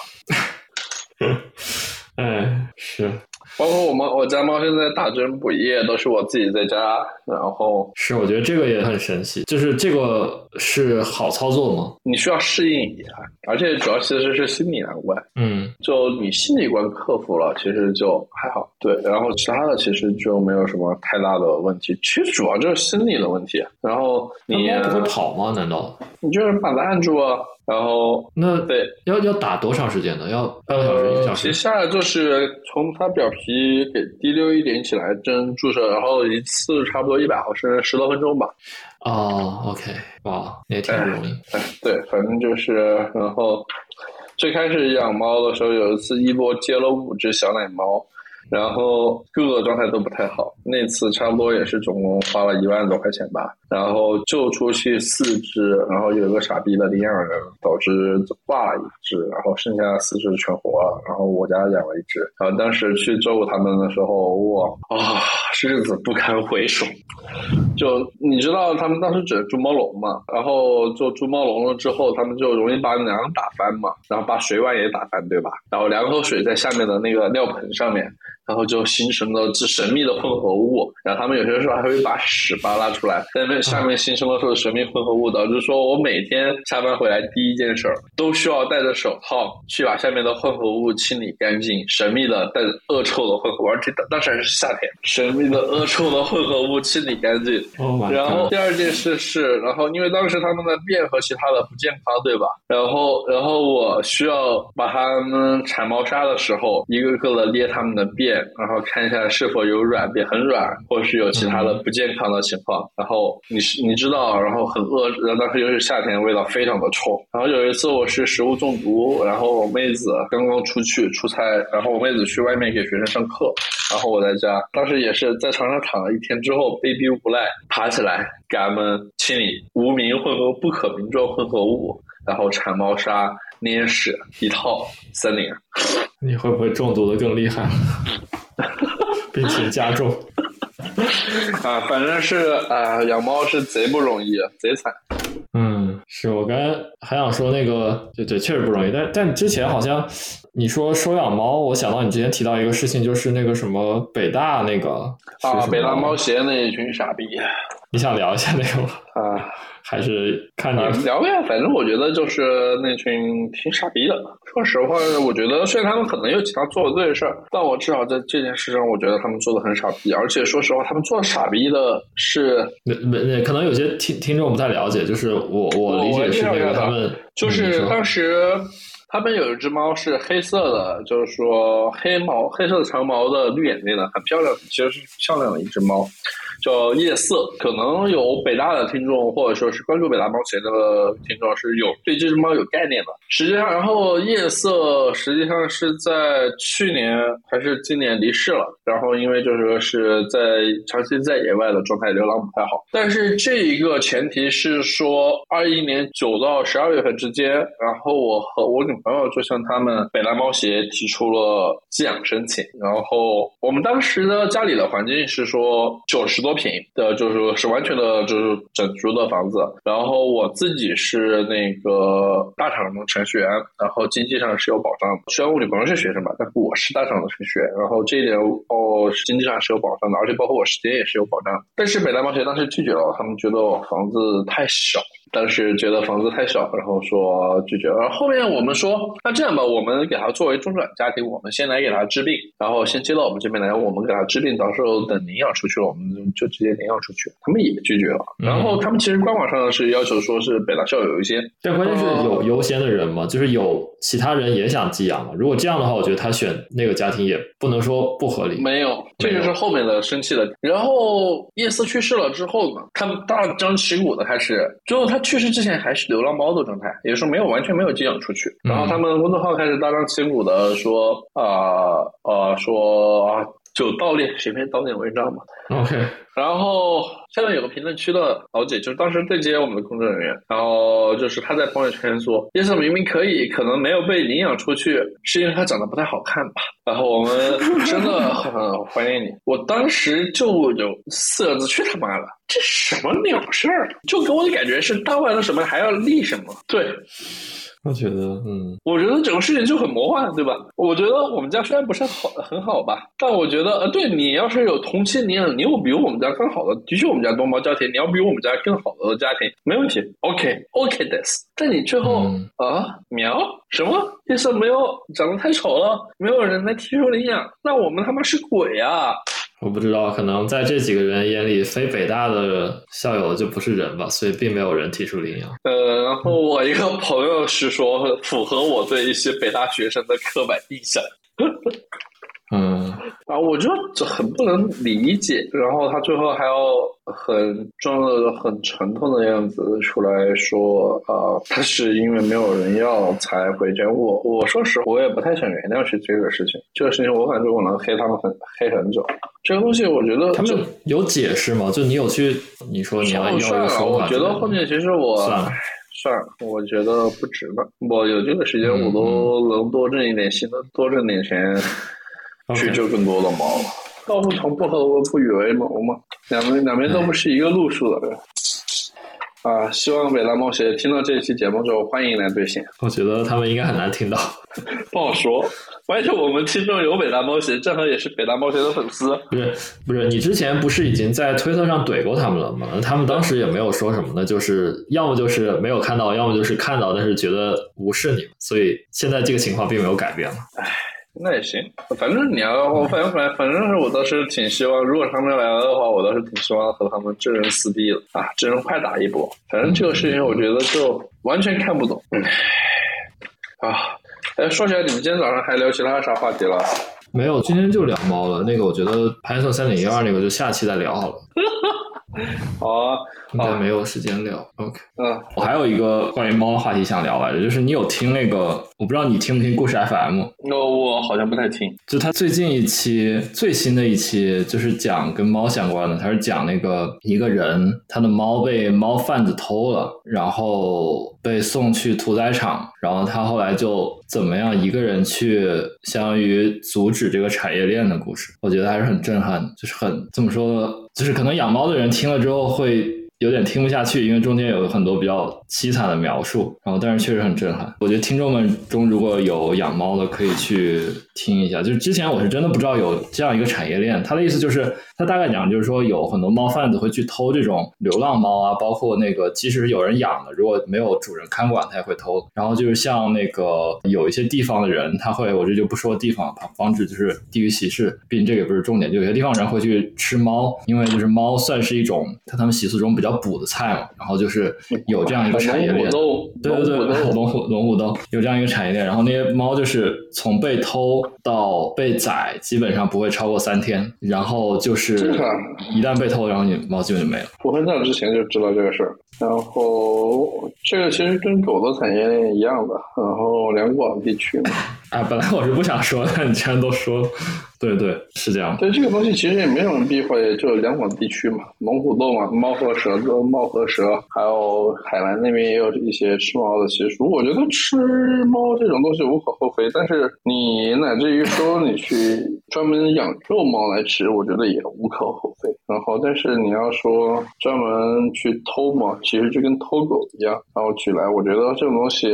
哎，是。包括我们我家猫现在打针补液都是我自己在家，然后是我觉得这个也很神奇，就是这个是好操作吗？你需要适应一下，而且主要其实是心理难关。嗯，就你心理关克服了，其实就还好。对，然后其他的其实就没有什么太大的问题。其实主要就是心理的问题。然后你猫不会跑吗？难道？你就是把它按住啊。然后那对，要要打多长时间呢？要半个小时、一个小时？接下来就是从它表皮给滴溜一点起来针注射，然后一次差不多一百毫升，十多分钟吧。哦，OK，哇，也挺不容易。哎，对，反正就是，然后最开始养猫的时候，有一次一波接了五只小奶猫。然后各个状态都不太好，那次差不多也是总共花了一万多块钱吧。然后救出去四只，然后有一个傻逼的领养人导致挂了一只，然后剩下四只全活了。然后我家养了一只，然后当时去照顾他们的时候，哇啊，日子不堪回首。就你知道他们当时整猪猫笼嘛，然后做猪猫笼了之后，他们就容易把粮打翻嘛，然后把水碗也打翻，对吧？然后粮和水在下面的那个尿盆上面。然后就形成了这神秘的混合物，然后他们有些时候还会把屎扒拉出来，在那下面形成了这种神秘混合物，导致说我每天下班回来第一件事儿都需要戴着手套去把下面的混合物清理干净，神秘的带恶臭的混合物，而且当时还是夏天，神秘的恶臭的混合物清理干净。然后第二件事是，然后因为当时他们的便和其他的不健康，对吧？然后然后我需要把他们铲猫砂的时候，一个个的捏他们的便。然后看一下是否有软便很软，或是有其他的不健康的情况。然后你是你知道，然后很饿，然后当时又是夏天，味道非常的冲。然后有一次我是食物中毒，然后我妹子刚刚出去出差，然后我妹子去外面给学生上课，然后我在家，当时也是在床上躺了一天之后，被逼无奈爬起来给他们清理无名混合不可名状混合物，然后铲猫砂。捏屎一套三年，你会不会中毒的更厉害，病情加重？啊，反正是啊，养猫是贼不容易，贼惨。嗯，是我刚才还想说那个，对对，确实不容易。但但之前好像你说收养猫，我想到你之前提到一个事情，就是那个什么北大那个啊，北大猫协那一群傻逼。你想聊一下那个吗？啊。还是看你聊呀，反正我觉得就是那群挺傻逼的。说实话，我觉得虽然他们可能有其他做的对的事儿，但我至少在这件事上，我觉得他们做的很傻逼。而且说实话，他们做傻逼的是，没没可能有些听听众不太了解，就是我我理解是那个他们就是当时他们有一只猫是黑色的，就是说黑毛黑色长毛的绿眼睛的，很漂亮，其实是漂亮的一只猫。叫夜色，可能有北大的听众，或者说是关注北大猫协的听众是有对这只猫有概念的。实际上，然后夜色实际上是在去年还是今年离世了。然后因为就是说是在长期在野外的状态，流浪不太好。但是这一个前提是说，二一年九到十二月份之间，然后我和我女朋友就向他们北大猫协提出了寄养申请。然后我们当时的家里的环境是说九十多。品的，就是是完全的，就是整租的房子。然后我自己是那个大厂的程序员，然后经济上是有保障的。虽然物理不是学生吧，但我是大厂的程序员，然后这一点哦，经济上是有保障的，而且包括我时间也是有保障。但是北大冒险当时拒绝了，他们觉得我房子太小。当时觉得房子太小，然后说拒绝了。后面我们说，那这样吧，我们给他作为中转家庭，我们先来给他治病，然后先接到我们这边来，我们给他治病，到时候等领养出去了，我们就直接领养出去。他们也拒绝了。然后他们其实官网上是要求说是北大校友优先，但关键是有优先的人嘛，就是有其他人也想寄养嘛。如果这样的话，我觉得他选那个家庭也不能说不合理。没有，这就是后面的生气的。然后叶思去世了之后呢，他们大张旗鼓的开始，最后他去世之前还是。流浪猫的状态，也就是说没有完全没有寄养出去。然后他们公众号开始大张旗鼓的说啊啊说啊就盗链随便盗点文章嘛。OK。然后下面有个评论区的老姐，就是当时对接我们的工作人员，然后就是他在朋友圈说，叶色明明可以，可能没有被领养出去，是因为他长得不太好看吧。然后我们 真的很怀念你。我当时就有四个字：去他妈的！这什么鸟事儿？就给我的感觉是，当完了什么还要立什么？对。我觉得，嗯，我觉得整个事情就很魔幻，对吧？我觉得我们家虽然不是好很好吧，但我觉得，呃，对你要是有同期领养，你有比我们家更好的，的确我们家多猫家庭，你要比我们家更好的家庭，没问题，OK OK，this，。但你最后啊，喵，什么？意思没有长得太丑了，没有人来提出领养，那我们他妈是鬼啊！我不知道，可能在这几个人眼里，非北大的校友就不是人吧，所以并没有人提出领养。呃，然后我一个朋友是说，符合我对一些北大学生的刻板印象。嗯，啊，我就很不能理解，然后他最后还要很装的很沉痛的样子出来说，啊，他是因为没有人要才回家。我我说实话，我也不太想原谅是这个事情，这个事情我感觉我能黑他们很黑很久。这个东西我觉得他们有解释吗？就你有去你说你要要说法？我觉得后面其实我算了算了，我觉得不值了。我有这个时间，我都能多挣一点心，多挣点钱。去救更多的猫，道不同不和不与为谋嘛，两边两边都不是一个路数的人。啊，希望北大猫学听到这一期节目之后，欢迎来兑现。我觉得他们应该很难听到，不好说。而且我们听众有北大猫学，正好也是北大猫学的粉丝。不是不是，你之前不是已经在推特上怼过他们了吗？他们当时也没有说什么呢，就是要么就是没有看到，要么就是看到但是觉得无视你，所以现在这个情况并没有改变了。唉。那也行，反正你要，我反正反反正是我倒是挺希望，如果他们来了的话，我倒是挺希望和他们真人撕逼的啊，真人快打一波。反正这个事情，我觉得就完全看不懂。啊，哎，说起来，你们今天早上还聊其他啥话题了？没有，今天就聊猫了。那个，我觉得 Python 三点一二那个，就下期再聊好了。好啊，应该没有时间聊。OK，嗯，我还有一个关于猫的话题想聊来着，就是你有听那个，我不知道你听不听故事 FM？那我好像不太听。就他最近一期最新的一期，就是讲跟猫相关的，他是讲那个一个人他的猫被猫贩子偷了，然后被送去屠宰场，然后他后来就怎么样一个人去相当于阻止这个产业链的故事，我觉得还是很震撼，就是很怎么说。就是可能养猫的人听了之后会有点听不下去，因为中间有很多比较凄惨的描述，然后但是确实很震撼。我觉得听众们中如果有养猫的，可以去听一下。就是之前我是真的不知道有这样一个产业链，他的意思就是。他大概讲就是说，有很多猫贩子会去偷这种流浪猫啊，包括那个即使是有人养的，如果没有主人看管，他也会偷。然后就是像那个有一些地方的人，他会，我这就不说地方，防止就是地域歧视。毕竟这个也不是重点，就有些地方人会去吃猫，因为就是猫算是一种在他们习俗中比较补的菜嘛。然后就是有这样一个 产业链，对对对，龙虎龙虎斗 有这样一个产业链。然后那些猫就是从被偷到被宰，基本上不会超过三天。然后就是。一旦被偷，然后你猫基本就没了。我很早之前就知道这个事儿，然后这个其实跟狗的产业链一样的，然后两广地区嘛。啊，本来我是不想说，但你既然都说。对对，是这样。对这个东西其实也没什么避讳，就两广地区嘛，龙虎斗嘛，猫和蛇，猫和蛇，还有海南那边也有一些吃猫的习俗。我觉得吃猫这种东西无可厚非，但是你乃至于说你去专门养肉猫来吃，我觉得也无可厚非。然后，但是你要说专门去偷嘛，其实就跟偷狗一样。然后举来，我觉得这种东西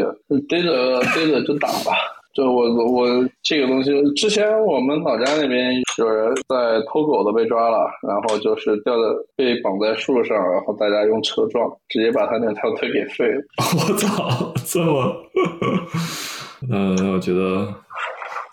逮着逮着就打吧。就我我这个东西，之前我们老家那边有人在偷狗的被抓了，然后就是吊在被绑在树上，然后大家用车撞，直接把他那条腿给废了。我操，这么，嗯，我觉得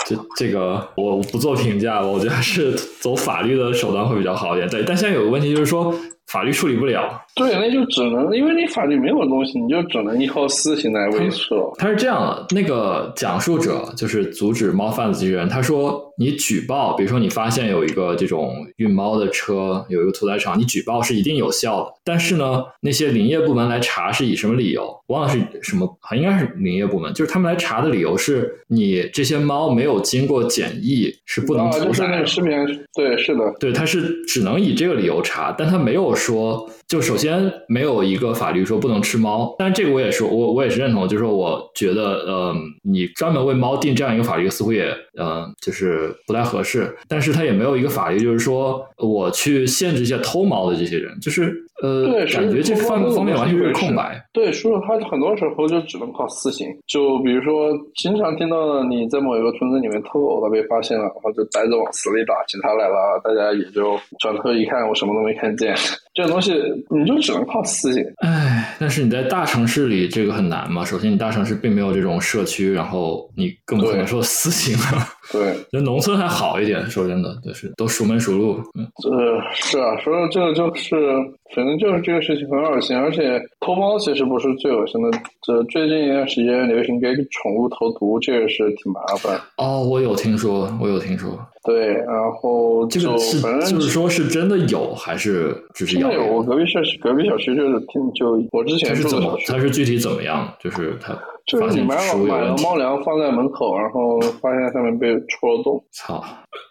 这这个我不做评价吧，我觉得还是走法律的手段会比较好一点。对，但现在有个问题就是说。法律处理不了，对，那就只能因为你法律没有东西，你就只能依靠私刑来维持。他是这样的，那个讲述者就是阻止猫贩子机器人，他说你举报，比如说你发现有一个这种运猫的车，有一个屠宰场，你举报是一定有效的。但是呢，那些林业部门来查是以什么理由？忘了是什么，应该是林业部门，就是他们来查的理由是你这些猫没有经过检疫是不能屠宰。视频，对，是的，对，他是只能以这个理由查，但他没有。说，说就首先没有一个法律说不能吃猫，但是这个我也是，我我也是认同，就是说，我觉得，呃，你专门为猫定这样一个法律，似乎也，嗯，就是不太合适。但是它也没有一个法律，就是说我去限制一些偷猫的这些人，就是，呃，感觉这方方面完全是空白。对，所以他很多时候就只能靠私刑。就比如说，经常听到你在某一个村子里面偷狗了，被发现了，然后就带着往死里打，警察来了，大家也就转头一看，我什么都没看见。这种东西你就只能靠私刑。唉，但是你在大城市里这个很难嘛。首先，你大城市并没有这种社区，然后你更不可能说私刑了。对，就农村还好一点，说真的，就是都熟门熟路。呃，是啊，所以这个就是，反正就是这个事情很恶心，而且偷猫其实不是最恶心的。这最近一段时间流行给宠物投毒，这个是挺麻烦。哦，我有听说，我有听说。对，然后这个是就是说是真的有还是只是？有，我隔壁社区隔壁小区就是听就我之前是怎么，它是具体怎么样？就是它就是你买了买了猫粮放在门口，然后发现上面被戳了洞。操！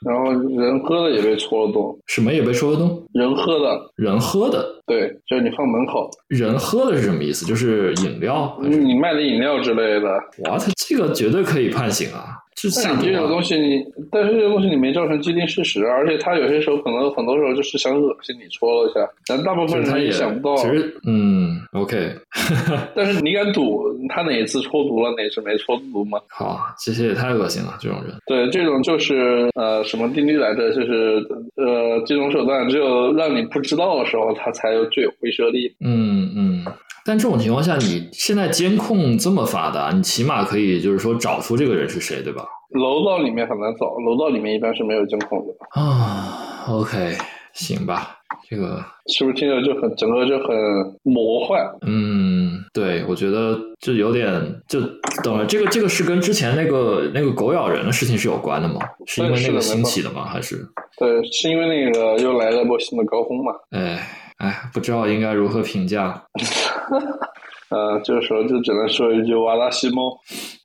然后人喝的也被戳了洞。什么也被戳了洞？人喝的，人喝的。对，就是你放门口。人喝的是什么意思？就是饮料？你卖的饮料之类的。哇，他这个绝对可以判刑啊！但你这个东西，你但是这个东西你没造成既定事实，而且他有些时候可能很多时候就是想恶心你戳了一下，但大部分人也想不到。其实，嗯，OK。但是你敢赌他哪次抽毒了，哪次没抽毒吗？好，这些也太恶心了，这种人。对，这种就是呃什么定律来着？就是呃这种手段只有让你不知道的时候，它才有最有威慑力。嗯嗯。但这种情况下，你现在监控这么发达，你起码可以就是说找出这个人是谁，对吧？楼道里面很难找，楼道里面一般是没有监控的。啊，OK，行吧，这个是不是听着就很整个就很魔幻？嗯，对，我觉得就有点就等了。这个这个是跟之前那个那个狗咬人的事情是有关的吗？是因为那个兴起的吗？还是？对，是因为那个又来了波新的高峰嘛？哎。哎，不知道应该如何评价。呃，这个时候就只能说一句“瓦拉西猫”。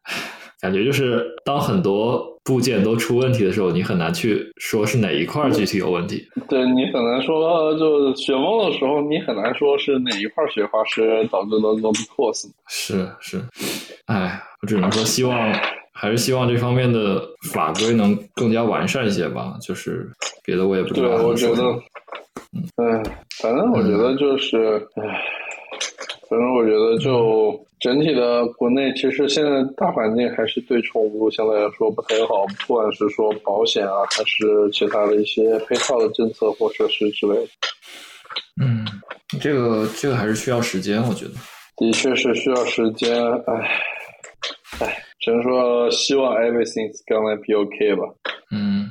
感觉就是当很多部件都出问题的时候，你很难去说是哪一块具体有问题。对你很难说，就雪崩的时候，你很难说是哪一块雪花是导致的 load cost。是是，哎，我只能说希望还是希望这方面的法规能更加完善一些吧。就是别的我也不知道。对，我觉得。嗯，反正我觉得就是，唉，反正我觉得就整体的国内，其实现在大环境还是对宠物相对来说不太好，不管是说保险啊，还是其他的一些配套的政策或设施之类的。嗯，这个这个还是需要时间，我觉得。的确是需要时间，唉，唉，只能说希望 everything's gonna be okay 吧。嗯。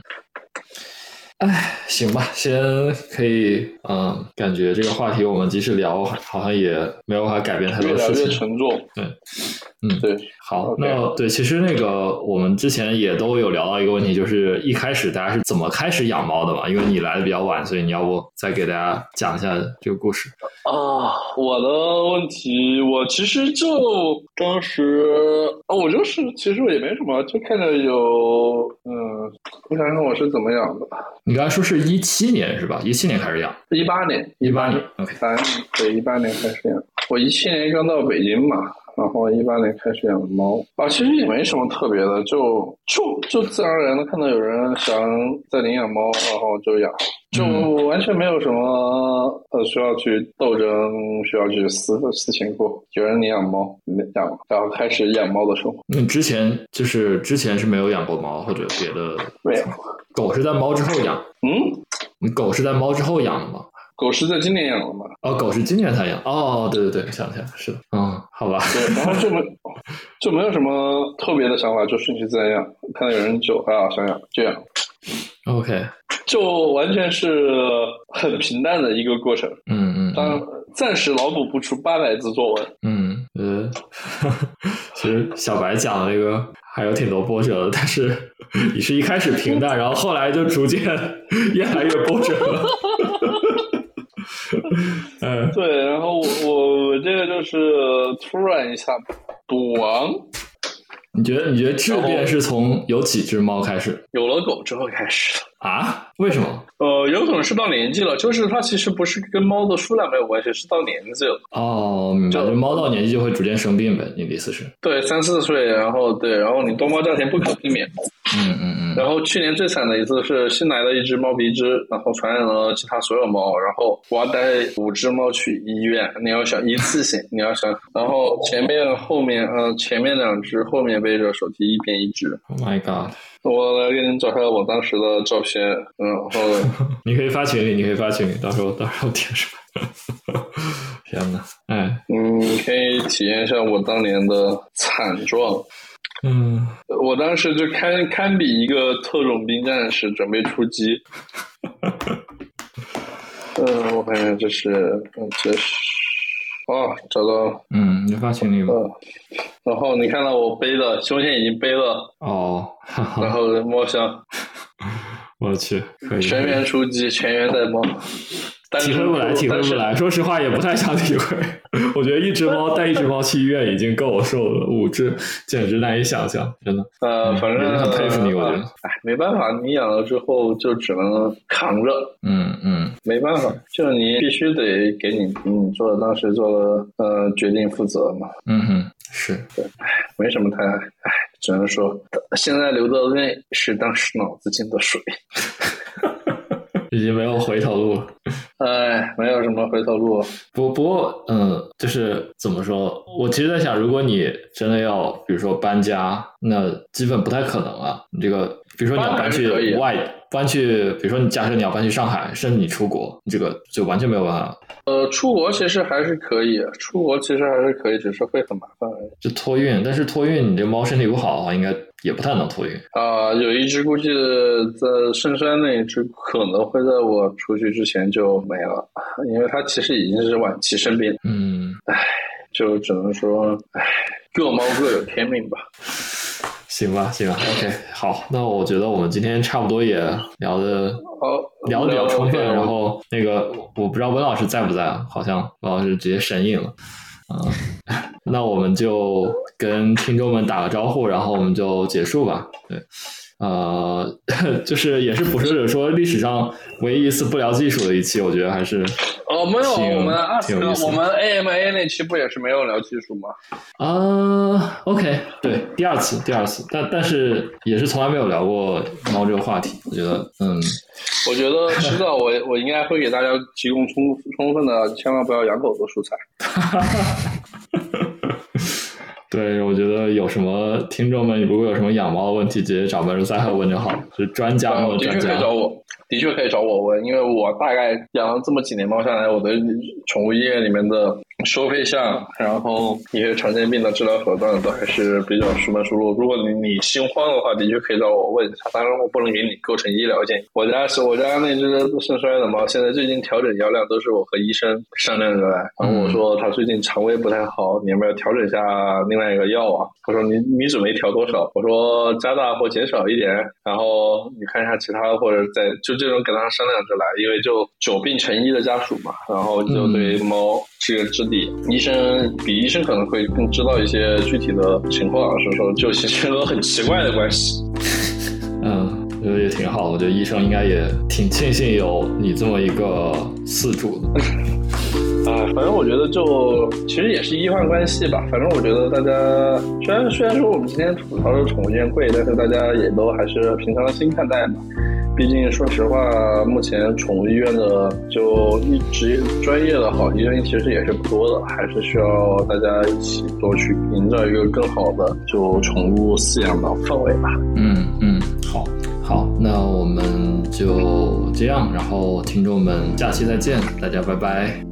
哎，行吧，先可以，嗯，感觉这个话题我们即使聊，好像也没有办法改变太多事情。越沉重，对，嗯，对。好，那对，其实那个我们之前也都有聊到一个问题，就是一开始大家是怎么开始养猫的嘛？因为你来的比较晚，所以你要不再给大家讲一下这个故事啊？我的问题，我其实就当时啊，我就是其实我也没什么，就看着有，嗯，我想想我是怎么养的。你刚才说是一七年是吧？一七年开始养，一八年，一八年，OK，三对一八年开始养。我一七年刚到北京嘛，然后一八年开始养猫啊，其实也没什么特别的，就就就自然而然的看到有人想在领养猫，然后就养，就完全没有什么呃需要去斗争，需要去思思情过。有人领养猫，养，然后开始养猫的生活。那之前就是之前是没有养过猫或者别的，没有。狗是在猫之后养，嗯，狗是在猫之后养的吗？狗是在今年养的吗？哦，狗是今年才养。哦，对对对，想起来了，是的，嗯，好吧。对，然后就没就没有什么特别的想法，就顺其自然养。看到有人就啊想养就养。OK，就完全是很平淡的一个过程。嗯嗯。当暂时脑补不出八百字作文。嗯呃，其实小白讲的那个还有挺多波折的，但是你是一开始平淡，然后后来就逐渐越来越波折了。嗯，对，然后我我这个就是突然一下赌王。你觉得你觉得质变是从有几只猫开始？有了狗之后开始的啊？为什么？呃，有可能是到年纪了，就是它其实不是跟猫的数量没有关系，是到年纪了。哦，明白。就猫到年纪就会逐渐生病呗？你的意思是？对，三四岁，然后对，然后你多猫家庭不可避免。嗯嗯嗯。然后去年最惨的一次是新来的一只猫鼻支，然后传染了其他所有猫，然后我要带五只猫去医院。你要想一次性，你要想，然后前面后面，呃，前面两只，后面背着手提一边一只。Oh my god！我来给你找下我当时的照片，然后 你可以发群里，你可以发群里，到时候到时候贴上。天呐，哎，嗯，可以体验一下我当年的惨状。嗯，我当时就堪堪比一个特种兵战士，准备出击。嗯，我看看，这是，嗯，这是，哦，找到了。嗯，你发群里了。然后你看到我背的胸线已经背了。哦。然后摸箱。我去，全员出击，全员带猫。体会不来，体会不来。说实话，也不太想体会。我觉得一只猫带一只猫去医院已经够我受了，五只简直难以想象，真的。呃，反正很佩服你，我觉得。哎，没办法，你养了之后就只能扛着。嗯嗯，没办法，就是你必须得给你你做的当时做的呃决定负责嘛。嗯哼，是对，哎，没什么太哎，只能说现在流的泪是当时脑子进的水。已经没有回头路，哎，没有什么回头路。不不过，嗯，就是怎么说？我其实在想，如果你真的要，比如说搬家，那基本不太可能啊。你这个，比如说你要搬去外，搬去，比如说你假设你要搬去上海，甚至你出国，这个就完全没有办法。呃，出国其实还是可以，出国其实还是可以，只是会很麻烦。就托运，但是托运你这猫身体不好的话，应该。也不太能托运啊，有一只估计在深山那一只可能会在我出去之前就没了，因为它其实已经是晚期生病。嗯，唉，就只能说，唉，各猫各有天命吧。行吧，行吧，OK，好，那我觉得我们今天差不多也聊的，聊的比较充分。然后那个我不知道温老师在不在啊？好像温老师直接神隐了。嗯，那我们就跟听众们打个招呼，然后我们就结束吧。对。呃，就是也是捕蛇者说历史上唯一一次不聊技术的一期，我觉得还是哦，没有我们二次，我们 AMA 那期不也是没有聊技术吗？啊，OK，对，第二次，第二次，但但是也是从来没有聊过猫这个话题，我觉得，嗯，我觉得知道我我应该会给大家提供充充分的，千万不要养狗的素材。对，我觉得有什么听众们如果有什么养猫的问题，直接找门人三号问就好，是专家的专家。的确可以找我，的确可以找我问，因为我大概养了这么几年猫下来，我的宠物医院里面的。收费项，然后一些常见病的治疗手段都还是比较熟门熟路。如果你你心慌的话，的确可以找我问一下。当然，我不能给你构成医疗建议。我家是我家那只肾衰的猫，现在最近调整药量都是我和医生商量着来。然后我说它最近肠胃不太好，你要不要调整一下另外一个药啊？他说你你准备调多少？我说加大或减少一点。然后你看一下其他或者在就这种跟他商量着来，因为就久病成医的家属嘛。然后就对猫。这个质医生比医生可能会更知道一些具体的情况，所以说就形成了很奇怪的关系。嗯，我觉得也挺好，我觉得医生应该也挺庆幸有你这么一个四主的。啊，反正我觉得就其实也是医患关系吧。反正我觉得大家虽然虽然说我们今天吐槽的宠物店贵，但是大家也都还是平常心看待嘛。毕竟说实话，目前宠物医院的就一职业专业的好医生其实也是不多的，还是需要大家一起多去营造一个更好的就宠物饲养的氛围吧。嗯嗯，好，好，那我们就这样，然后听众们下期再见，大家拜拜。